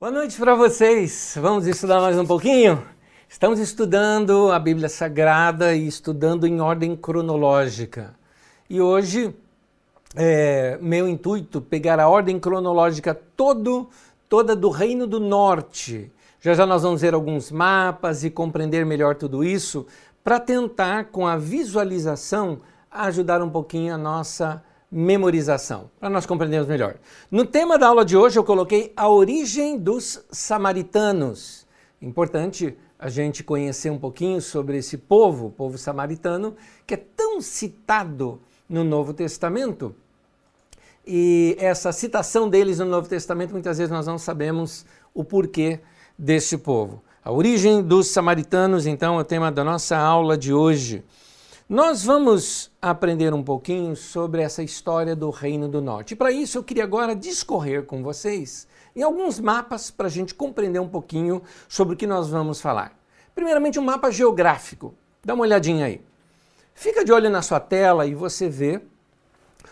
Boa noite para vocês. Vamos estudar mais um pouquinho? Estamos estudando a Bíblia Sagrada e estudando em ordem cronológica. E hoje, é, meu intuito pegar a ordem cronológica todo, toda do Reino do Norte. Já já nós vamos ver alguns mapas e compreender melhor tudo isso para tentar, com a visualização, ajudar um pouquinho a nossa memorização, para nós compreendermos melhor. No tema da aula de hoje eu coloquei a origem dos samaritanos. Importante a gente conhecer um pouquinho sobre esse povo, o povo samaritano, que é tão citado no Novo Testamento. E essa citação deles no Novo Testamento, muitas vezes nós não sabemos o porquê desse povo. A origem dos samaritanos, então, é o tema da nossa aula de hoje. Nós vamos aprender um pouquinho sobre essa história do Reino do Norte. Para isso, eu queria agora discorrer com vocês em alguns mapas para a gente compreender um pouquinho sobre o que nós vamos falar. Primeiramente, um mapa geográfico. Dá uma olhadinha aí. Fica de olho na sua tela e você vê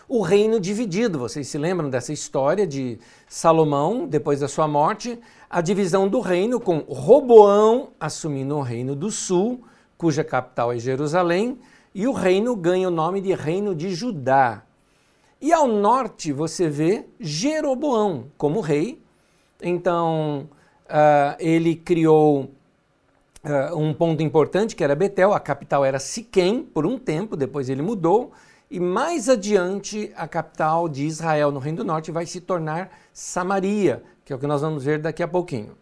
o reino dividido. Vocês se lembram dessa história de Salomão, depois da sua morte, a divisão do reino com Roboão assumindo o reino do sul, cuja capital é Jerusalém e o reino ganha o nome de Reino de Judá. E ao norte você vê Jeroboão como rei. Então uh, ele criou uh, um ponto importante que era Betel, a capital era Siquém por um tempo, depois ele mudou. E mais adiante, a capital de Israel no Reino do Norte vai se tornar Samaria, que é o que nós vamos ver daqui a pouquinho.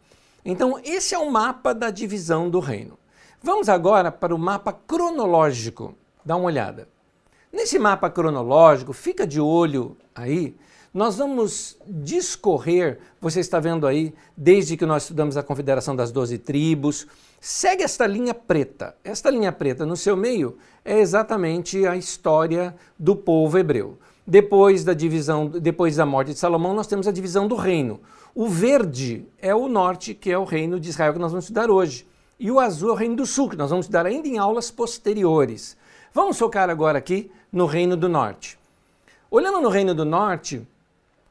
Então, esse é o mapa da divisão do reino. Vamos agora para o mapa cronológico dá uma olhada. Nesse mapa cronológico, fica de olho aí, nós vamos discorrer, você está vendo aí, desde que nós estudamos a Confederação das Doze Tribos, segue esta linha preta. Esta linha preta no seu meio é exatamente a história do povo hebreu. Depois da divisão, depois da morte de Salomão, nós temos a divisão do reino. O verde é o norte, que é o reino de Israel que nós vamos estudar hoje. E o azul é o reino do sul, que nós vamos estudar ainda em aulas posteriores. Vamos focar agora aqui no Reino do Norte. Olhando no Reino do Norte,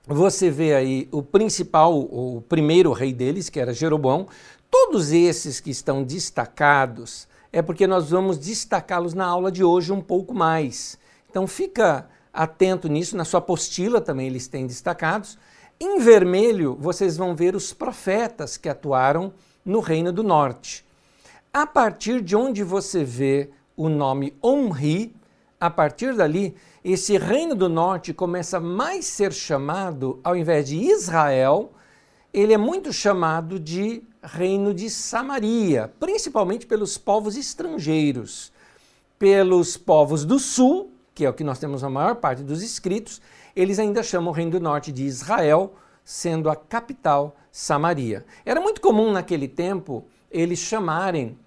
você vê aí o principal, o primeiro rei deles, que era Jeroboão. Todos esses que estão destacados é porque nós vamos destacá-los na aula de hoje um pouco mais. Então fica atento nisso, na sua apostila também eles têm destacados. Em vermelho, vocês vão ver os profetas que atuaram no Reino do Norte. A partir de onde você vê o nome Onri, a partir dali, esse reino do norte começa a mais ser chamado, ao invés de Israel, ele é muito chamado de reino de Samaria, principalmente pelos povos estrangeiros, pelos povos do sul, que é o que nós temos a maior parte dos escritos, eles ainda chamam o reino do norte de Israel, sendo a capital Samaria. Era muito comum naquele tempo eles chamarem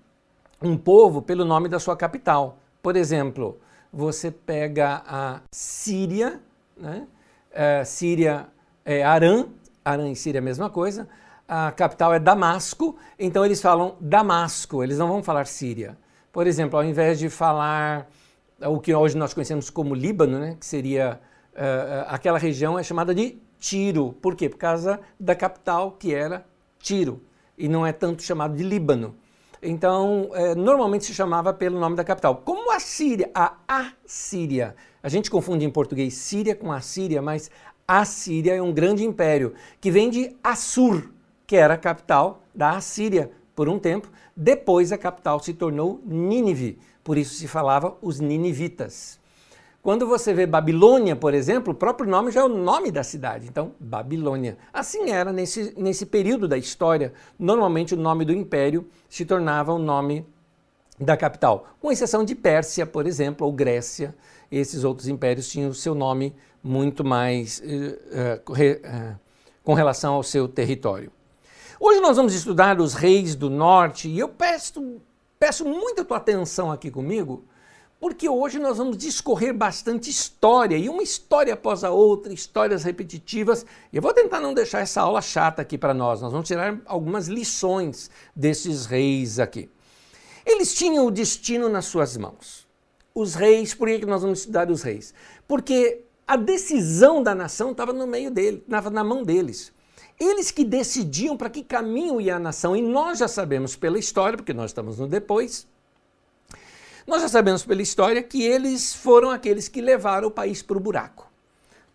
um povo pelo nome da sua capital. Por exemplo, você pega a Síria, né? É, Síria é Arã, Arã e Síria é a mesma coisa. A capital é Damasco, então eles falam Damasco, eles não vão falar Síria. Por exemplo, ao invés de falar o que hoje nós conhecemos como Líbano, né? que seria uh, aquela região é chamada de Tiro. Por quê? Por causa da capital que era Tiro e não é tanto chamado de Líbano. Então, é, normalmente se chamava pelo nome da capital. Como a Síria, a Assíria. A gente confunde em português Síria com Assíria, mas a Síria é um grande império que vem de Assur, que era a capital da Assíria por um tempo. Depois a capital se tornou Nínive, por isso se falava os ninivitas. Quando você vê Babilônia, por exemplo, o próprio nome já é o nome da cidade, então Babilônia. Assim era nesse, nesse período da história. Normalmente o nome do império se tornava o nome da capital, com exceção de Pérsia, por exemplo, ou Grécia. Esses outros impérios tinham o seu nome muito mais uh, uh, com relação ao seu território. Hoje nós vamos estudar os reis do norte e eu peço, peço muita tua atenção aqui comigo porque hoje nós vamos discorrer bastante história, e uma história após a outra, histórias repetitivas. Eu vou tentar não deixar essa aula chata aqui para nós, nós vamos tirar algumas lições desses reis aqui. Eles tinham o destino nas suas mãos. Os reis, por que nós vamos estudar os reis? Porque a decisão da nação estava no meio dele, estava na mão deles. Eles que decidiam para que caminho ia a nação, e nós já sabemos pela história, porque nós estamos no depois, nós já sabemos pela história que eles foram aqueles que levaram o país para o buraco.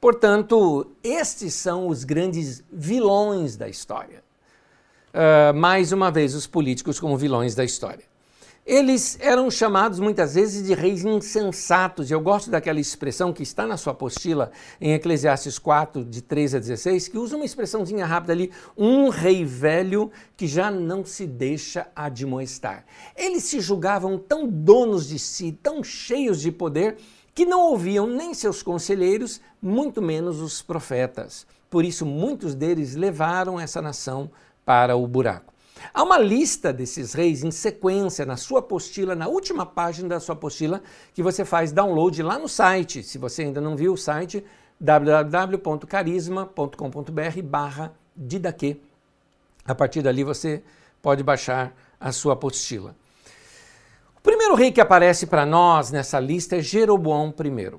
Portanto, estes são os grandes vilões da história. Uh, mais uma vez, os políticos como vilões da história. Eles eram chamados muitas vezes de reis insensatos. Eu gosto daquela expressão que está na sua apostila em Eclesiastes 4, de 13 a 16, que usa uma expressãozinha rápida ali: um rei velho que já não se deixa admoestar. Eles se julgavam tão donos de si, tão cheios de poder, que não ouviam nem seus conselheiros, muito menos os profetas. Por isso, muitos deles levaram essa nação para o buraco. Há uma lista desses reis em sequência na sua apostila, na última página da sua apostila, que você faz download lá no site. Se você ainda não viu o site, www.carisma.com.br barra Didaquê. A partir dali você pode baixar a sua apostila. O primeiro rei que aparece para nós nessa lista é Jeroboão I.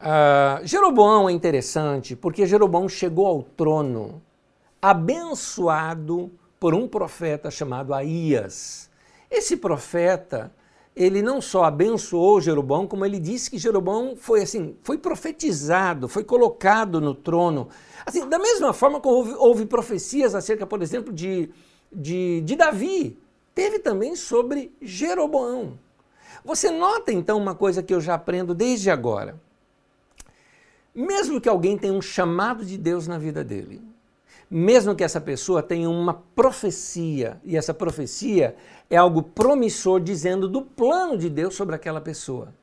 Uh, Jeroboão é interessante porque Jeroboão chegou ao trono abençoado por um profeta chamado Aías. Esse profeta, ele não só abençoou Jeroboão, como ele disse que Jeroboão foi assim, foi profetizado, foi colocado no trono. Assim, da mesma forma que houve, houve profecias acerca, por exemplo, de, de, de Davi, teve também sobre Jeroboão. Você nota então uma coisa que eu já aprendo desde agora. Mesmo que alguém tenha um chamado de Deus na vida dele, mesmo que essa pessoa tenha uma profecia, e essa profecia é algo promissor dizendo do plano de Deus sobre aquela pessoa.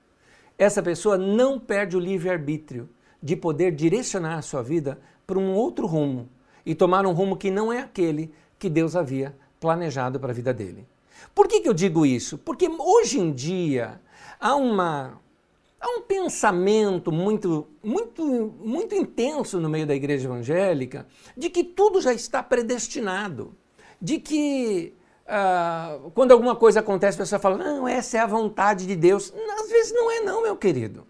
Essa pessoa não perde o livre-arbítrio de poder direcionar a sua vida para um outro rumo e tomar um rumo que não é aquele que Deus havia planejado para a vida dele. Por que, que eu digo isso? Porque hoje em dia há uma Há um pensamento muito, muito, muito intenso no meio da igreja evangélica de que tudo já está predestinado, de que uh, quando alguma coisa acontece, a pessoa fala, não, essa é a vontade de Deus. Às vezes não é não, meu querido.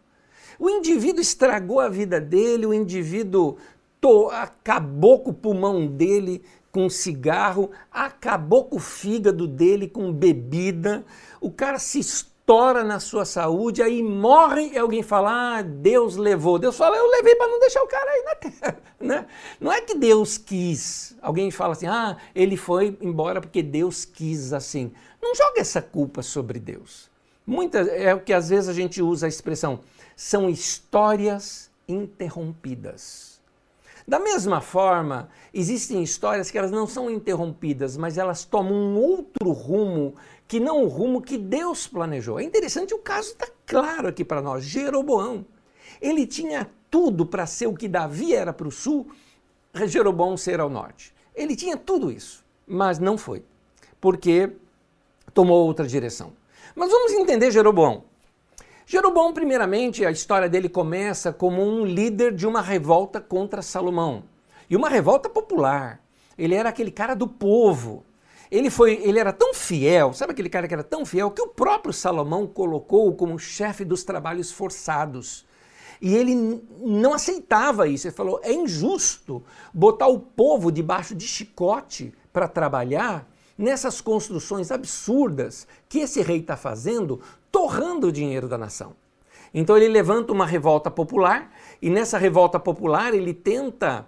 O indivíduo estragou a vida dele, o indivíduo to, acabou com o pulmão dele com cigarro, acabou com o fígado dele com bebida, o cara se tora na sua saúde, aí morre e alguém fala, ah, Deus levou. Deus fala, eu levei para não deixar o cara aí na terra. Né? Não é que Deus quis. Alguém fala assim, ah, ele foi embora porque Deus quis assim. Não joga essa culpa sobre Deus. Muitas, é o que às vezes a gente usa a expressão, são histórias interrompidas. Da mesma forma, existem histórias que elas não são interrompidas, mas elas tomam um outro rumo que não o rumo que Deus planejou. É interessante, o caso está claro aqui para nós. Jeroboão, ele tinha tudo para ser o que Davi era para o sul, Jeroboão ser ao norte. Ele tinha tudo isso, mas não foi, porque tomou outra direção. Mas vamos entender Jeroboão. Jeroboão, primeiramente, a história dele começa como um líder de uma revolta contra Salomão. E uma revolta popular. Ele era aquele cara do povo. Ele, foi, ele era tão fiel, sabe aquele cara que era tão fiel, que o próprio Salomão colocou como chefe dos trabalhos forçados. E ele não aceitava isso. Ele falou: é injusto botar o povo debaixo de chicote para trabalhar nessas construções absurdas que esse rei está fazendo, torrando o dinheiro da nação. Então ele levanta uma revolta popular e nessa revolta popular ele tenta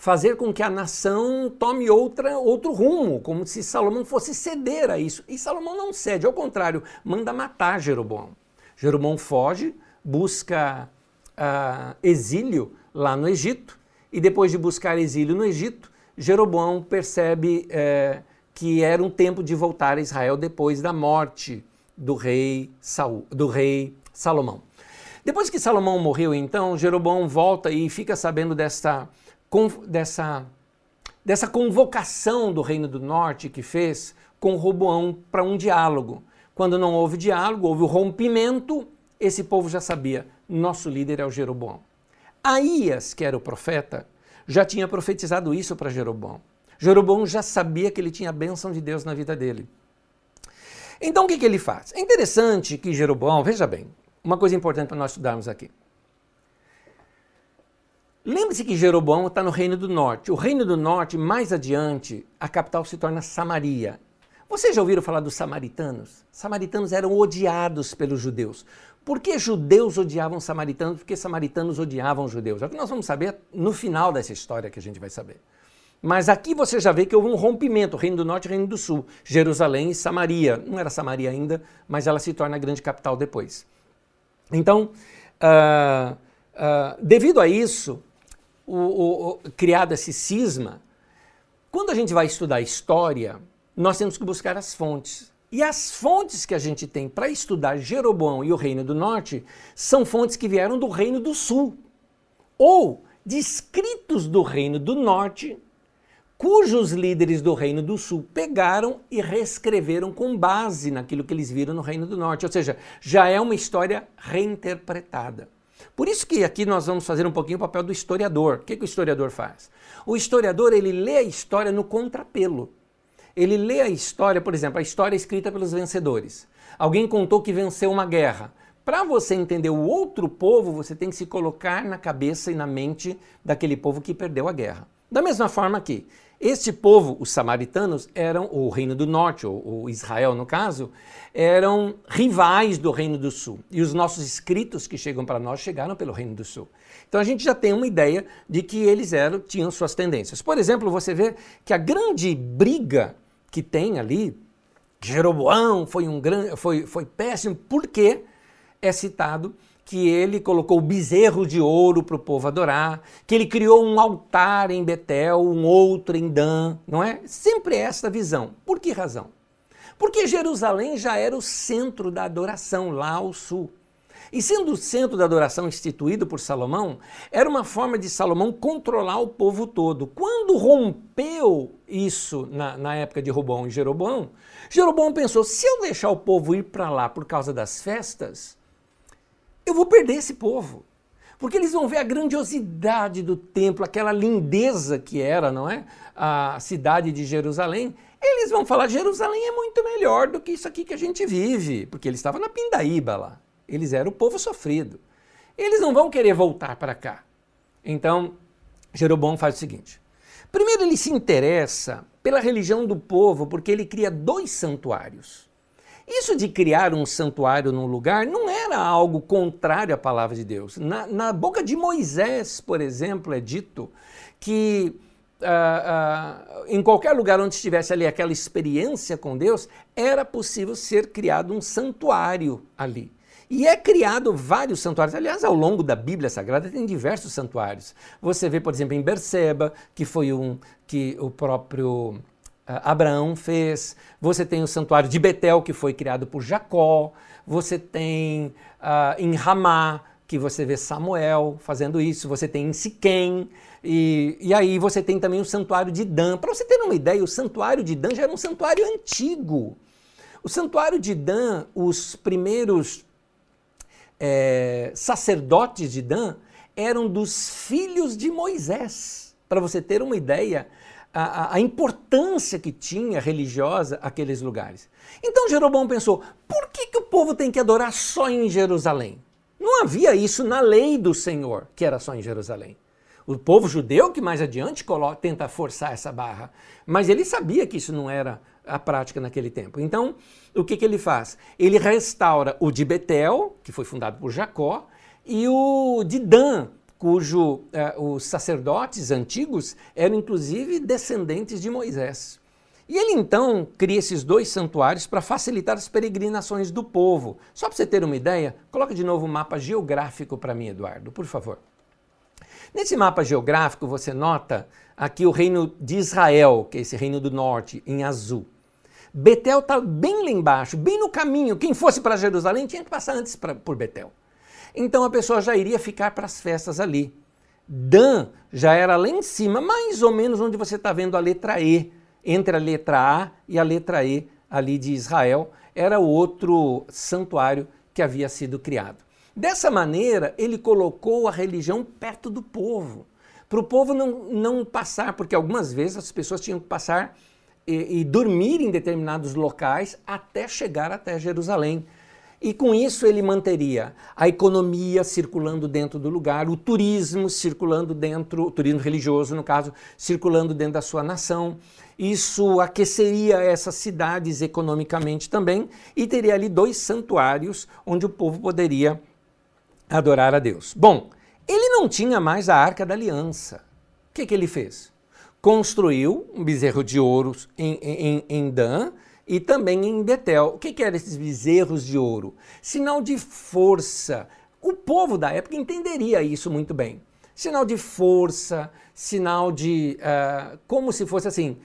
fazer com que a nação tome outra, outro rumo, como se Salomão fosse ceder a isso. E Salomão não cede, ao contrário, manda matar Jeroboão. Jeroboão foge, busca uh, exílio lá no Egito, e depois de buscar exílio no Egito, Jeroboão percebe eh, que era um tempo de voltar a Israel depois da morte do rei, Saul, do rei Salomão. Depois que Salomão morreu, então, Jeroboão volta e fica sabendo dessa dessa, dessa convocação do Reino do Norte que fez com Roboão para um diálogo. Quando não houve diálogo, houve o rompimento, esse povo já sabia, nosso líder é o Jeroboão. Aías, que era o profeta, já tinha profetizado isso para Jeroboão. Jeroboão já sabia que ele tinha a bênção de Deus na vida dele. Então o que, que ele faz? É interessante que Jeroboão, veja bem, uma coisa importante para nós estudarmos aqui. Lembre-se que Jeroboão está no Reino do Norte. O Reino do Norte, mais adiante, a capital se torna Samaria. Vocês já ouviram falar dos samaritanos? Samaritanos eram odiados pelos judeus. Por que judeus odiavam samaritanos? Porque samaritanos odiavam judeus. É o que nós vamos saber no final dessa história que a gente vai saber. Mas aqui você já vê que houve um rompimento, Reino do Norte e Reino do Sul, Jerusalém e Samaria. Não era Samaria ainda, mas ela se torna a grande capital depois. Então, uh, uh, devido a isso, o, o, o, criado esse cisma, quando a gente vai estudar história, nós temos que buscar as fontes. E as fontes que a gente tem para estudar Jeroboão e o Reino do Norte são fontes que vieram do Reino do Sul, ou de escritos do Reino do Norte, cujos líderes do Reino do Sul pegaram e reescreveram com base naquilo que eles viram no Reino do Norte. Ou seja, já é uma história reinterpretada. Por isso que aqui nós vamos fazer um pouquinho o papel do historiador. O que, que o historiador faz? O historiador ele lê a história no contrapelo. Ele lê a história, por exemplo, a história escrita pelos vencedores. Alguém contou que venceu uma guerra. Para você entender o outro povo, você tem que se colocar na cabeça e na mente daquele povo que perdeu a guerra. Da mesma forma que este povo, os samaritanos, eram, o Reino do Norte, ou, ou, Israel no caso, eram rivais do Reino do Sul. E os nossos escritos que chegam para nós chegaram pelo Reino do Sul. Então a gente já tem uma ideia de que eles eram, tinham suas tendências. Por exemplo, você vê que a grande briga que tem ali, Jeroboão foi um grande, foi, foi péssimo, porque é citado que ele colocou bezerro de ouro para o povo adorar, que ele criou um altar em Betel, um outro em Dan, não é? Sempre essa visão. Por que razão? Porque Jerusalém já era o centro da adoração lá ao sul. E sendo o centro da adoração instituído por Salomão, era uma forma de Salomão controlar o povo todo. Quando rompeu isso na, na época de Robão e Jeroboão, Jeroboão pensou: se eu deixar o povo ir para lá por causa das festas, eu vou perder esse povo. Porque eles vão ver a grandiosidade do templo, aquela lindeza que era, não é? A cidade de Jerusalém. Eles vão falar: Jerusalém é muito melhor do que isso aqui que a gente vive. Porque ele estava na Pindaíba lá. Eles eram o povo sofrido. Eles não vão querer voltar para cá. Então, Jeroboão faz o seguinte: primeiro, ele se interessa pela religião do povo, porque ele cria dois santuários. Isso de criar um santuário num lugar não era algo contrário à palavra de Deus. Na, na boca de Moisés, por exemplo, é dito que uh, uh, em qualquer lugar onde estivesse ali aquela experiência com Deus, era possível ser criado um santuário ali. E é criado vários santuários. Aliás, ao longo da Bíblia Sagrada tem diversos santuários. Você vê, por exemplo, em Berseba, que foi um que o próprio ah, Abraão fez. Você tem o santuário de Betel, que foi criado por Jacó. Você tem uh, em Ramá, que você vê Samuel fazendo isso. Você tem em Siquém. E, e aí você tem também o santuário de Dan. Para você ter uma ideia, o santuário de Dan já era um santuário antigo. O santuário de Dan, os primeiros é, sacerdotes de Dan eram dos filhos de Moisés. Para você ter uma ideia, a, a, importância que tinha religiosa aqueles lugares. Então Jeroboão pensou: por que, que o povo tem que adorar só em Jerusalém? Não havia isso na lei do Senhor, que era só em Jerusalém. O povo judeu que mais adiante coloca, tenta forçar essa barra, mas ele sabia que isso não era a prática naquele tempo. Então, o que, que ele faz? Ele restaura o de Betel, que foi fundado por Jacó, e o de Dan, cujo eh, os sacerdotes antigos eram inclusive descendentes de Moisés. E ele então cria esses dois santuários para facilitar as peregrinações do povo. Só para você ter uma ideia, coloca de novo o um mapa geográfico para mim, Eduardo, por favor. Nesse mapa geográfico você nota aqui o reino de Israel, que é esse reino do norte, em azul. Betel está bem lá embaixo, bem no caminho. Quem fosse para Jerusalém tinha que passar antes pra, por Betel. Então a pessoa já iria ficar para as festas ali. Dan já era lá em cima, mais ou menos onde você está vendo a letra E, entre a letra A e a letra E ali de Israel, era o outro santuário que havia sido criado. Dessa maneira, ele colocou a religião perto do povo, para o povo não, não passar, porque algumas vezes as pessoas tinham que passar e, e dormir em determinados locais até chegar até Jerusalém. E com isso ele manteria a economia circulando dentro do lugar, o turismo circulando dentro, o turismo religioso, no caso, circulando dentro da sua nação. Isso aqueceria essas cidades economicamente também e teria ali dois santuários onde o povo poderia adorar a Deus. Bom, ele não tinha mais a Arca da Aliança. O que, que ele fez? Construiu um bezerro de ouro em, em, em Dan, e também em Betel. O que, que eram esses bezerros de ouro? Sinal de força. O povo da época entenderia isso muito bem. Sinal de força, sinal de. Uh, como se fosse assim.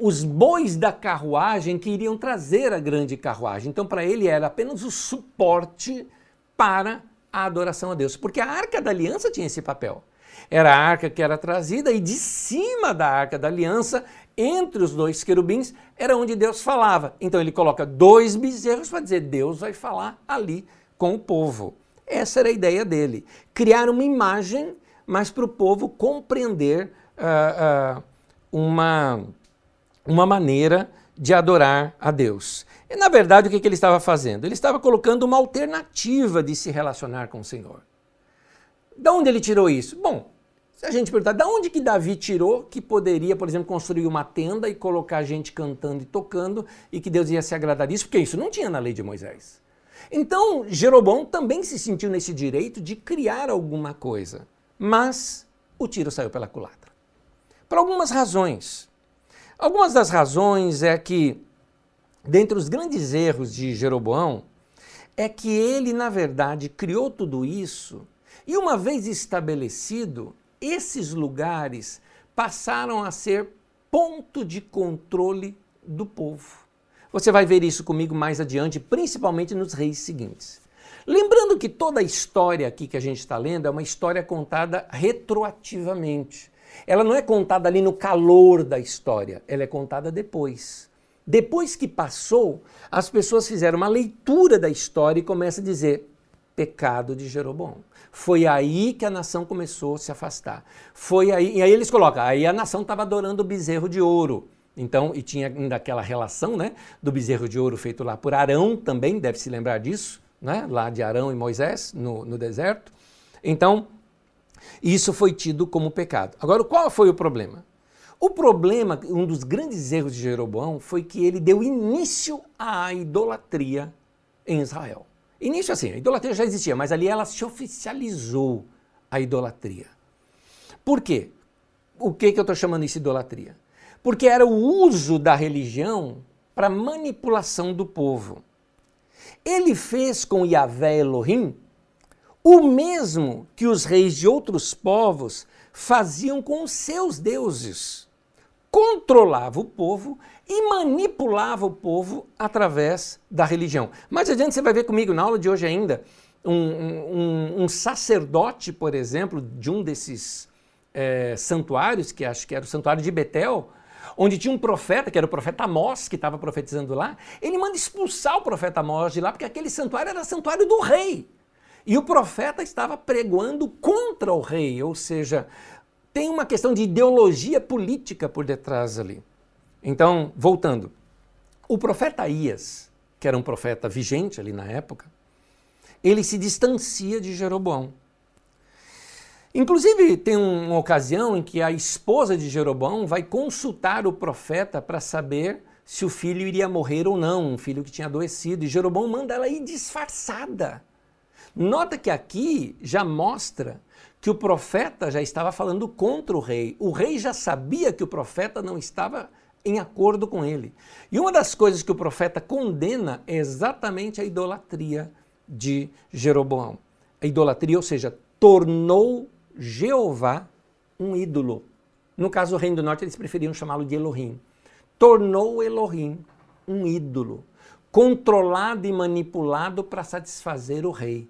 Os bois da carruagem que iriam trazer a grande carruagem. Então, para ele, era apenas o suporte para a adoração a Deus. Porque a arca da aliança tinha esse papel. Era a arca que era trazida e de cima da arca da aliança, entre os dois querubins, era onde Deus falava. Então ele coloca dois bezerros para dizer: Deus vai falar ali com o povo. Essa era a ideia dele. Criar uma imagem, mas para o povo compreender uh, uh, uma, uma maneira de adorar a Deus. E na verdade, o que, ele estava fazendo? Ele estava colocando uma alternativa de se relacionar com o Senhor. Da onde ele tirou isso? Bom, se a gente perguntar, da onde que Davi tirou que poderia, por exemplo, construir uma tenda e colocar gente cantando e tocando e que Deus ia se agradar disso? Porque isso não tinha na lei de Moisés. Então, Jeroboão também se sentiu nesse direito de criar alguma coisa, mas o tiro saiu pela culatra. Por algumas razões. Algumas das razões é que, dentre os grandes erros de Jeroboão, é que ele, na verdade, criou tudo isso e uma vez estabelecido, esses lugares passaram a ser ponto de controle do povo. Você vai ver isso comigo mais adiante, principalmente nos reis seguintes. Lembrando que toda a história aqui que a gente está lendo é uma história contada retroativamente. Ela não é contada ali no calor da história, ela é contada depois. Depois que passou, as pessoas fizeram uma leitura da história e começam a dizer: pecado de Jeroboão. Foi aí que a nação começou a se afastar. Foi aí, e aí eles colocam, aí a nação estava adorando o bezerro de ouro. Então, e tinha ainda aquela relação, né, do bezerro de ouro feito lá por Arão também, deve se lembrar disso, né, lá de Arão e Moisés no, no deserto. Então, isso foi tido como pecado. Agora, qual foi o problema? O problema, um dos grandes erros de Jeroboão, foi que ele deu início à idolatria em Israel. Início assim, a idolatria já existia, mas ali ela se oficializou a idolatria. Por quê? O que, que eu estou chamando isso de idolatria? Porque era o uso da religião para manipulação do povo. Ele fez com Yahvé Elohim o mesmo que os reis de outros povos faziam com os seus deuses. Controlava o povo e manipulava o povo através da religião. Mais adiante você vai ver comigo na aula de hoje ainda um, um, um sacerdote, por exemplo, de um desses é, santuários, que acho que era o santuário de Betel, onde tinha um profeta, que era o profeta Amós, que estava profetizando lá, ele manda expulsar o profeta Amós de lá, porque aquele santuário era santuário do rei. E o profeta estava pregoando contra o rei, ou seja, tem uma questão de ideologia política por detrás ali. Então, voltando, o profeta Ias, que era um profeta vigente ali na época, ele se distancia de Jeroboão. Inclusive, tem uma ocasião em que a esposa de Jeroboão vai consultar o profeta para saber se o filho iria morrer ou não, um filho que tinha adoecido, e Jeroboão manda ela ir disfarçada. Nota que aqui já mostra que o profeta já estava falando contra o rei. O rei já sabia que o profeta não estava em acordo com ele. E uma das coisas que o profeta condena é exatamente a idolatria de Jeroboão. A idolatria, ou seja, tornou Jeová um ídolo. No caso do Reino do Norte, eles preferiam chamá-lo de Elohim. Tornou Elohim um ídolo, controlado e manipulado para satisfazer o rei.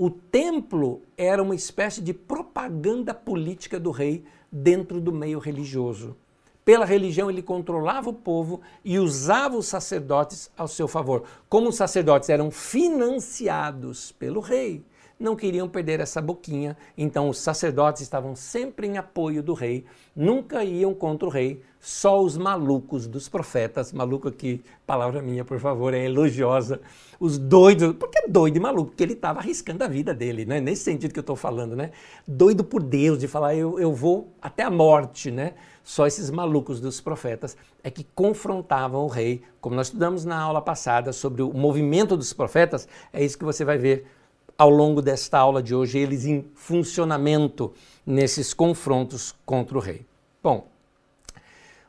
O templo era uma espécie de propaganda política do rei dentro do meio religioso. Pela religião, ele controlava o povo e usava os sacerdotes ao seu favor. Como os sacerdotes eram financiados pelo rei, não queriam perder essa boquinha, então os sacerdotes estavam sempre em apoio do rei, nunca iam contra o rei, só os malucos dos profetas, maluco aqui, palavra minha, por favor, é elogiosa, os doidos, porque é doido e maluco, porque ele estava arriscando a vida dele, né? nesse sentido que eu estou falando, né? doido por Deus, de falar eu, eu vou até a morte, né? Só esses malucos dos profetas é que confrontavam o rei, como nós estudamos na aula passada sobre o movimento dos profetas, é isso que você vai ver ao longo desta aula de hoje, eles em funcionamento nesses confrontos contra o rei. Bom,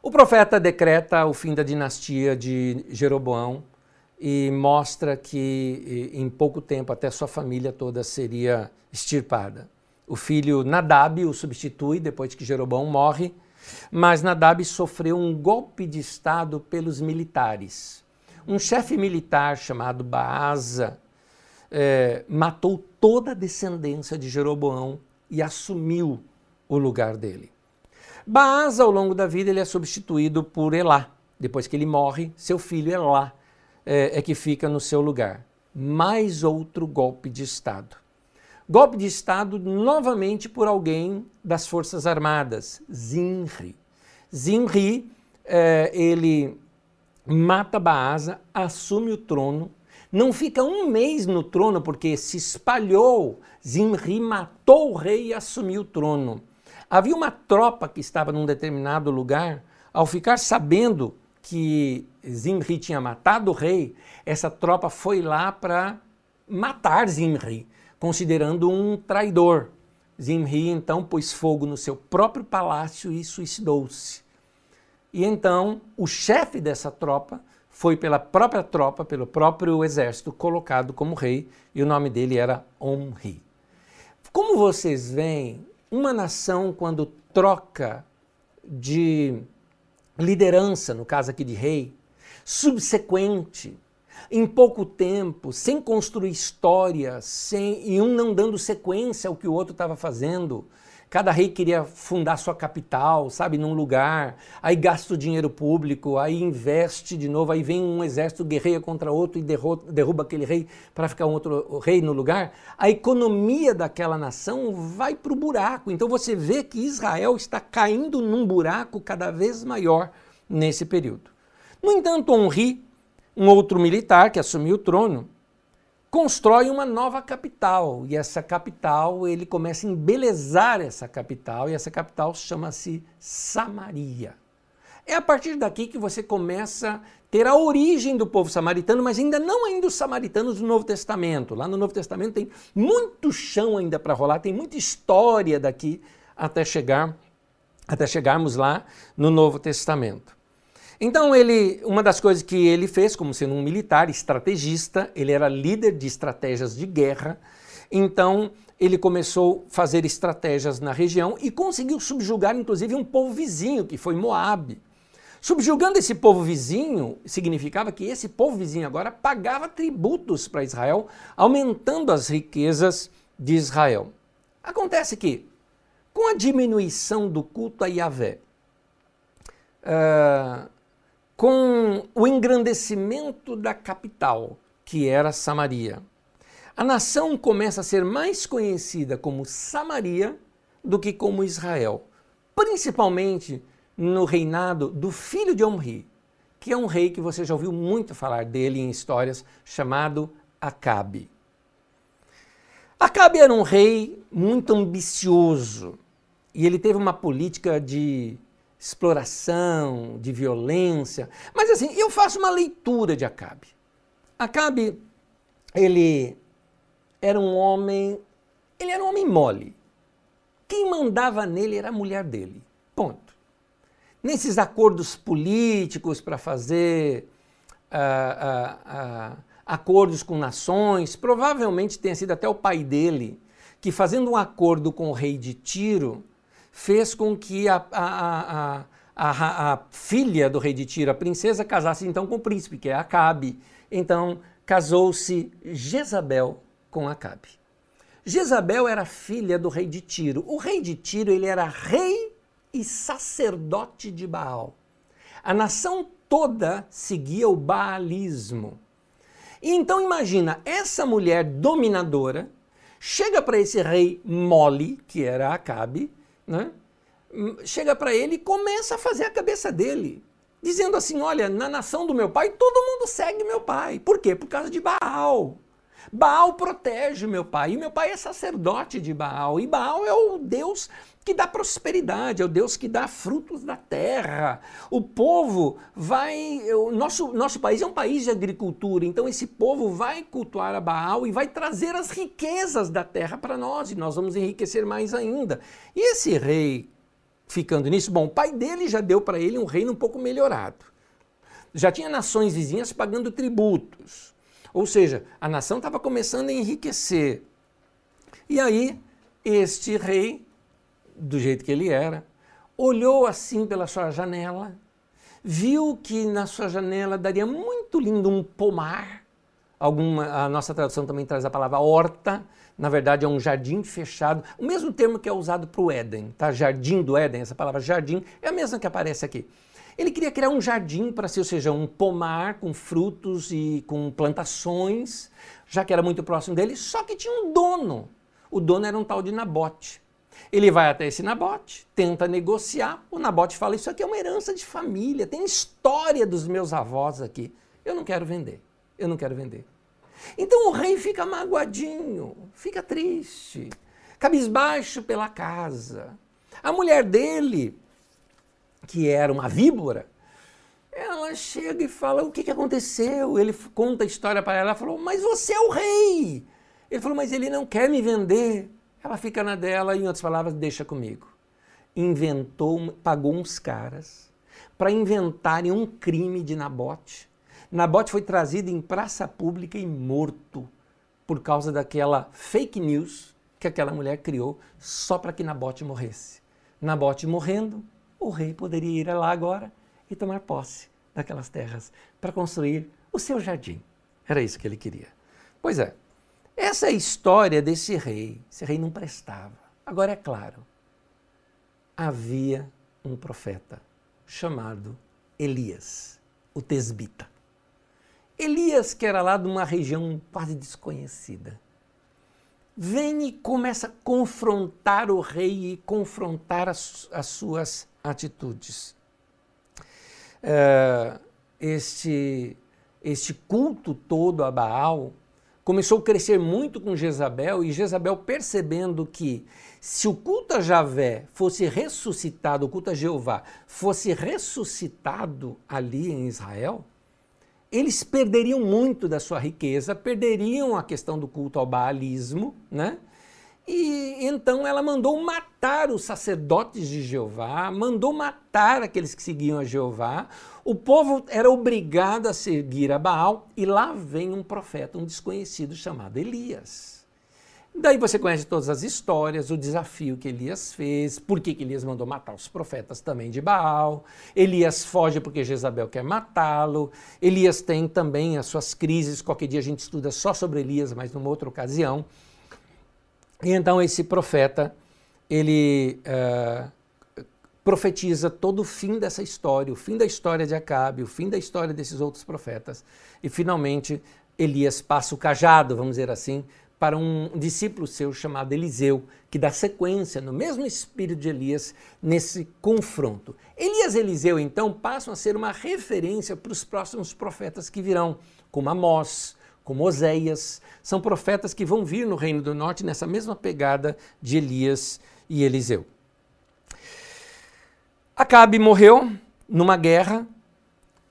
o profeta decreta o fim da dinastia de Jeroboão e mostra que em pouco tempo até sua família toda seria extirpada. O filho Nadab o substitui depois que Jeroboão morre, mas Nadab sofreu um golpe de estado pelos militares. Um chefe militar chamado Baasa é, matou toda a descendência de Jeroboão e assumiu o lugar dele. Baasa, ao longo da vida, ele é substituído por Elá. Depois que ele morre, seu filho Elá é, é que fica no seu lugar. Mais outro golpe de Estado. Golpe de Estado novamente por alguém das Forças Armadas, Zinri. Zinri, é, ele mata Baasa, assume o trono não fica um mês no trono porque se espalhou. Zimri matou o rei e assumiu o trono. Havia uma tropa que estava num determinado lugar. Ao ficar sabendo que Zimri tinha matado o rei, essa tropa foi lá para matar Zimri, considerando um traidor. Zimri então pôs fogo no seu próprio palácio e suicidou-se. E então o chefe dessa tropa foi pela própria tropa, pelo próprio exército, colocado como rei e o nome dele era Omri. Como vocês veem, uma nação, quando troca de liderança, no caso aqui de rei, subsequente, em pouco tempo, sem construir história, sem, e um não dando sequência ao que o outro estava fazendo, Cada rei queria fundar sua capital, sabe, num lugar, aí gasta o dinheiro público, aí investe de novo, aí vem um exército, guerreia contra outro e derruba, derruba aquele rei para ficar um outro rei no lugar. A economia daquela nação vai para o buraco. Então você vê que Israel está caindo num buraco cada vez maior nesse período. No entanto, Henri, um outro militar que assumiu o trono, constrói uma nova capital e essa capital ele começa a embelezar essa capital e essa capital chama-se Samaria. É a partir daqui que você começa a ter a origem do povo samaritano, mas ainda não ainda os samaritanos do Novo Testamento. Lá no Novo Testamento tem muito chão ainda para rolar, tem muita história daqui até chegar até chegarmos lá no Novo Testamento. Então ele, uma das coisas que ele fez, como sendo um militar estrategista, ele era líder de estratégias de guerra. Então ele começou a fazer estratégias na região e conseguiu subjugar inclusive um povo vizinho, que foi Moabe. Subjugando esse povo vizinho, significava que esse povo vizinho agora pagava tributos para Israel, aumentando as riquezas de Israel. Acontece que, com a diminuição do culto a Yahvé, uh, com o engrandecimento da capital, que era Samaria. A nação começa a ser mais conhecida como Samaria do que como Israel, principalmente no reinado do filho de Omri, que é um rei que você já ouviu muito falar dele em histórias, chamado Acabe. Acabe era um rei muito ambicioso e ele teve uma política de exploração, de violência. Mas assim, eu faço uma leitura de Acabe. Acabe, ele era um homem, ele era um homem mole. Quem mandava nele era a mulher dele. Ponto. Nesses acordos políticos para fazer uh, uh, uh, acordos com nações, provavelmente tenha sido até o pai dele que, fazendo um acordo com o rei de Tiro, fez com que a, a, a, a, filha do rei de Tiro, a princesa, casasse então com o príncipe, que é Acabe. Então casou-se Jezabel com Acabe. Jezabel era filha do rei de Tiro. O rei de Tiro ele era rei e sacerdote de Baal. A nação toda seguia o baalismo. Então imagina essa mulher dominadora chega para esse rei mole, que era Acabe, né? chega para ele e começa a fazer a cabeça dele, dizendo assim: Olha, na nação do meu pai, todo mundo segue meu pai. Por quê? Por causa de Baal. Baal protege meu pai, e meu pai é sacerdote de Baal, e Baal é o Deus que dá prosperidade, é o Deus que dá frutos da terra. O povo vai. O nosso, nosso país é um país de agricultura, então esse povo vai cultuar a Baal e vai trazer as riquezas da terra para nós, e nós vamos enriquecer mais ainda. E esse rei, ficando nisso, bom, o pai dele já deu para ele um reino um pouco melhorado. Já tinha nações vizinhas pagando tributos. Ou seja, a nação estava começando a enriquecer. E aí, este rei do jeito que ele era, olhou assim pela sua janela, viu que na sua janela daria muito lindo um pomar. Alguma, a nossa tradução também traz a palavra horta, na verdade é um jardim fechado, o mesmo termo que é usado para o Éden, tá? Jardim do Éden, essa palavra jardim é a mesma que aparece aqui. Ele queria criar um jardim para si, ou seja, um pomar com frutos e com plantações, já que era muito próximo dele, só que tinha um dono. O dono era um tal de Nabote. Ele vai até esse Nabote, tenta negociar. O Nabote fala: Isso aqui é uma herança de família, tem história dos meus avós aqui. Eu não quero vender. Eu não quero vender. Então o rei fica magoadinho, fica triste, cabisbaixo pela casa. A mulher dele, que era uma víbora, ela chega e fala: O que, que aconteceu? Ele conta a história para ela. Ela falou: Mas você é o rei. Ele falou: Mas ele não quer me vender. Ela fica na dela, em outras palavras, deixa comigo. Inventou, pagou uns caras para inventarem um crime de Nabote. Nabote foi trazido em praça pública e morto por causa daquela fake news que aquela mulher criou só para que Nabote morresse. Nabote morrendo, o rei poderia ir lá agora e tomar posse daquelas terras para construir o seu jardim. Era isso que ele queria. Pois é, essa é a história desse rei. Esse rei não prestava. Agora é claro, havia um profeta chamado Elias, o tesbita. Elias, que era lá de uma região quase desconhecida, vem e começa a confrontar o rei e confrontar as, as suas atitudes. Uh, este, este culto todo a Baal começou a crescer muito com Jezabel e Jezabel percebendo que se o culto a Javé fosse ressuscitado, o culto a Jeová fosse ressuscitado ali em Israel, eles perderiam muito da sua riqueza, perderiam a questão do culto ao baalismo, né? E então ela mandou matar os sacerdotes de Jeová, mandou matar aqueles que seguiam a Jeová. O povo era obrigado a seguir a Baal e lá vem um profeta, um desconhecido chamado Elias. Daí você conhece todas as histórias, o desafio que Elias fez, por que Elias mandou matar os profetas também de Baal. Elias foge porque Jezabel quer matá-lo. Elias tem também as suas crises, qualquer dia a gente estuda só sobre Elias, mas numa outra ocasião. E então esse profeta, ele uh, profetiza todo o fim dessa história, o fim da história de Acabe, o fim da história desses outros profetas. E finalmente Elias passa o cajado, vamos dizer assim, para um discípulo seu chamado Eliseu, que dá sequência no mesmo espírito de Elias nesse confronto. Elias e Eliseu, então, passam a ser uma referência para os próximos profetas que virão, como Amós, como Oséias, são profetas que vão vir no Reino do Norte nessa mesma pegada de Elias e Eliseu. Acabe morreu numa guerra,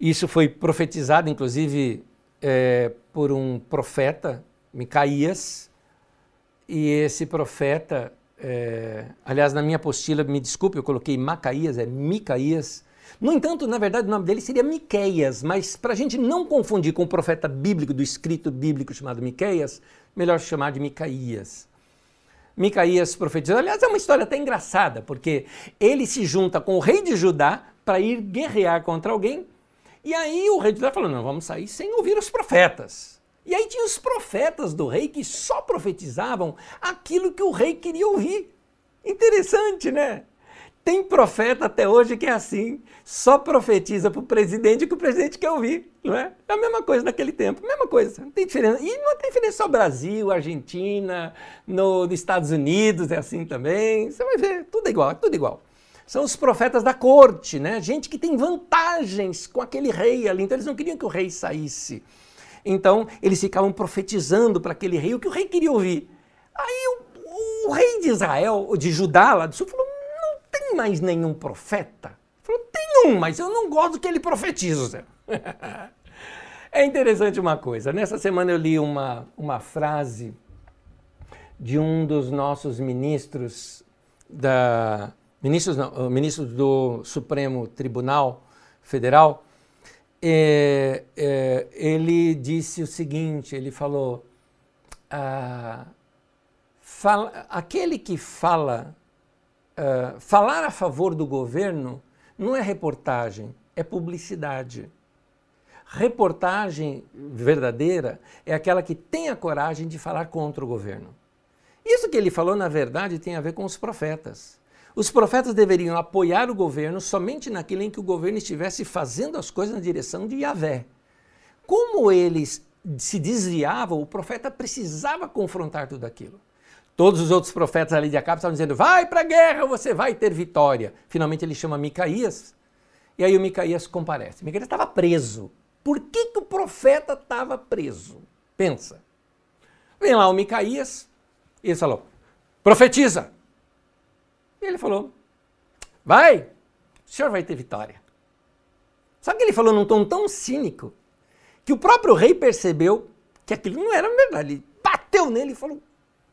isso foi profetizado, inclusive, é, por um profeta, Micaías, e esse profeta, é, aliás, na minha apostila, me desculpe, eu coloquei Macaías, é Micaías, no entanto, na verdade, o nome dele seria Miqueias, mas para a gente não confundir com o profeta bíblico, do escrito bíblico chamado Miqueias, melhor chamar de Micaías. Micaías profetizou. Aliás, é uma história até engraçada, porque ele se junta com o rei de Judá para ir guerrear contra alguém. E aí o rei de Judá falou: não, vamos sair sem ouvir os profetas. E aí tinha os profetas do rei que só profetizavam aquilo que o rei queria ouvir. Interessante, né? Tem profeta até hoje que é assim, só profetiza para o presidente que o presidente quer ouvir, não é? É a mesma coisa naquele tempo, mesma coisa, não tem diferença. E não tem diferença só Brasil, Argentina, no, nos Estados Unidos é assim também. Você vai ver, tudo igual, tudo igual. São os profetas da corte, né? Gente que tem vantagens com aquele rei ali, então eles não queriam que o rei saísse. Então eles ficavam profetizando para aquele rei o que o rei queria ouvir. Aí o, o rei de Israel, de Judá lá do sul, falou: mais nenhum profeta? Ele falou, tem um, mas eu não gosto que ele profetiza. é interessante uma coisa. Nessa semana eu li uma, uma frase de um dos nossos ministros da ministros não, ministros do Supremo Tribunal Federal. É, é, ele disse o seguinte: ele falou, ah, fala, aquele que fala uh, falar a favor do governo não é reportagem, é publicidade. Reportagem verdadeira é aquela que tem a coragem de falar contra o governo. Isso que ele falou, na verdade, tem a ver com os profetas. Os profetas deveriam apoiar o governo somente naquilo em que o governo estivesse fazendo as coisas na direção de Yahvé. Como eles se desviavam, o profeta precisava confrontar tudo aquilo. Todos os outros profetas ali de Acabe estavam dizendo: vai para a guerra, você vai ter vitória. Finalmente ele chama Micaías, e aí o Micaías comparece. Micaías estava preso. Por que, que o profeta estava preso? Pensa. Vem lá o Micaías, e ele falou: profetiza. E ele falou: vai, o senhor vai ter vitória. Só que ele falou num tom tão cínico que o próprio rei percebeu que aquilo não era verdade. Ele bateu nele e falou: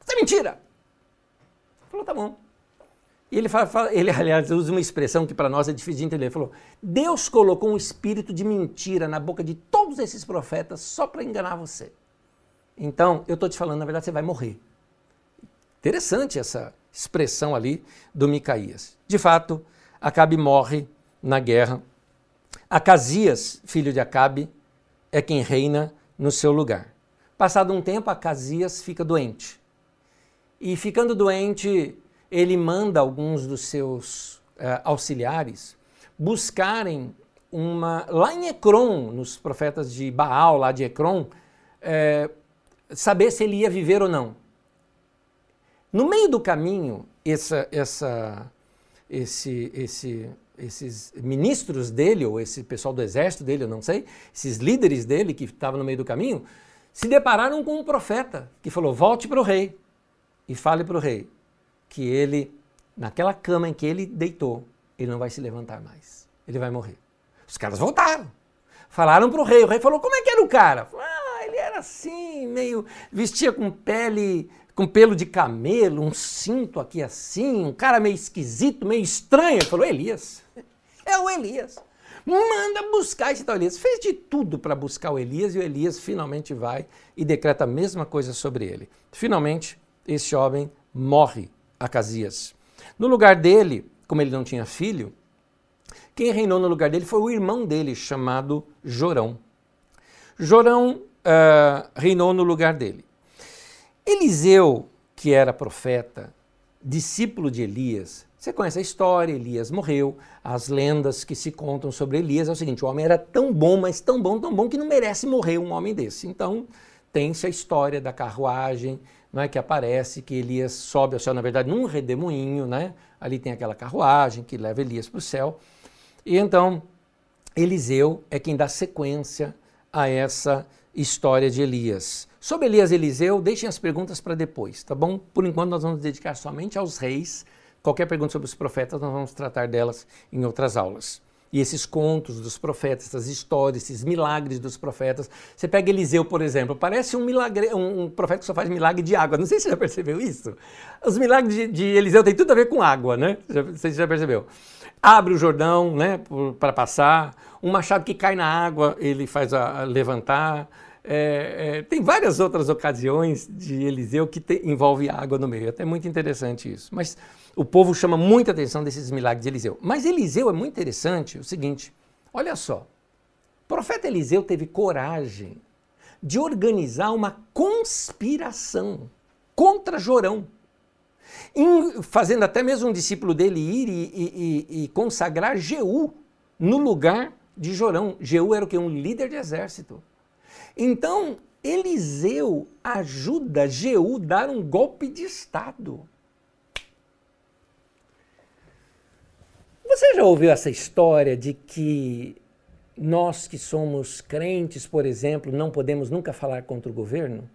isso é mentira. Falou, tá bom. E ele, fala, fala, ele, aliás, usa uma expressão que para nós é difícil de entender. Ele falou: Deus colocou um espírito de mentira na boca de todos esses profetas só para enganar você. Então, eu estou te falando, na verdade, você vai morrer. Interessante essa expressão ali do Micaías. De fato, Acabe morre na guerra. Acasias, filho de Acabe, é quem reina no seu lugar. Passado um tempo, Acasias fica doente. E ficando doente, ele manda alguns dos seus uh, auxiliares buscarem uma. Lá em Ecrom, nos profetas de Baal, lá de Ecrom, é, saber se ele ia viver ou não. No meio do caminho, essa, essa, esse, esse, esses ministros dele, ou esse pessoal do exército dele, eu não sei, esses líderes dele que estavam no meio do caminho, se depararam com um profeta que falou: volte para o rei e fale para o rei que ele, naquela cama em que ele deitou, ele não vai se levantar mais. Ele vai morrer. Os caras voltaram. Falaram para o rei. O rei falou: como é que era o cara? Ah, ele era assim, meio. vestia com pele, com pelo de camelo, um cinto aqui assim, um cara meio esquisito, meio estranho. Ele falou: Elias. É o Elias. Manda buscar esse tal Elias. Fez de tudo para buscar o Elias e o Elias finalmente vai e decreta a mesma coisa sobre ele. Finalmente, esse homem morre, Acasias. No lugar dele, como ele não tinha filho, quem reinou no lugar dele foi o irmão dele, chamado Jorão. Jorão uh, reinou no lugar dele. Eliseu, que era profeta, discípulo de Elias, você conhece a história, Elias morreu, as lendas que se contam sobre Elias é o seguinte: o homem era tão bom, mas tão bom, tão bom que não merece morrer um homem desse. Então, tem-se a história da carruagem não é que aparece que Elias sobe ao céu, na verdade, num redemoinho, né? Ali tem aquela carruagem que leva Elias para o céu. E então Eliseu é quem dá sequência a essa história de Elias. Sobre Elias e Eliseu, deixem as perguntas para depois, tá bom? Por enquanto nós vamos dedicar somente aos reis. Qualquer pergunta sobre os profetas, nós vamos tratar delas em outras aulas. E esses contos dos profetas, essas histórias, esses milagres dos profetas. Você pega Eliseu, por exemplo, parece um, milagre, um, um profeta que só faz milagre de água. Não sei se você já percebeu isso. Os milagres de, de Eliseu têm tudo a ver com água, né? Você já percebeu? Abre o Jordão né, para passar, um machado que cai na água, ele faz a, a levantar. É, é, tem várias outras ocasiões de Eliseu que te, envolve água no meio. É até muito interessante isso. Mas o povo chama muita atenção desses milagres de Eliseu. Mas Eliseu é muito interessante o seguinte: olha só. O profeta Eliseu teve coragem de organizar uma conspiração contra Jorão. fazendo até mesmo um discípulo dele ir e, e, e consagrar Jeú no lugar de Jorão. Jeú era o que? Um líder de exército. Então, Eliseu ajuda Jeú dar um golpe de Estado. Você já ouviu essa história de que nós que somos crentes, por exemplo, não podemos nunca falar contra o governo?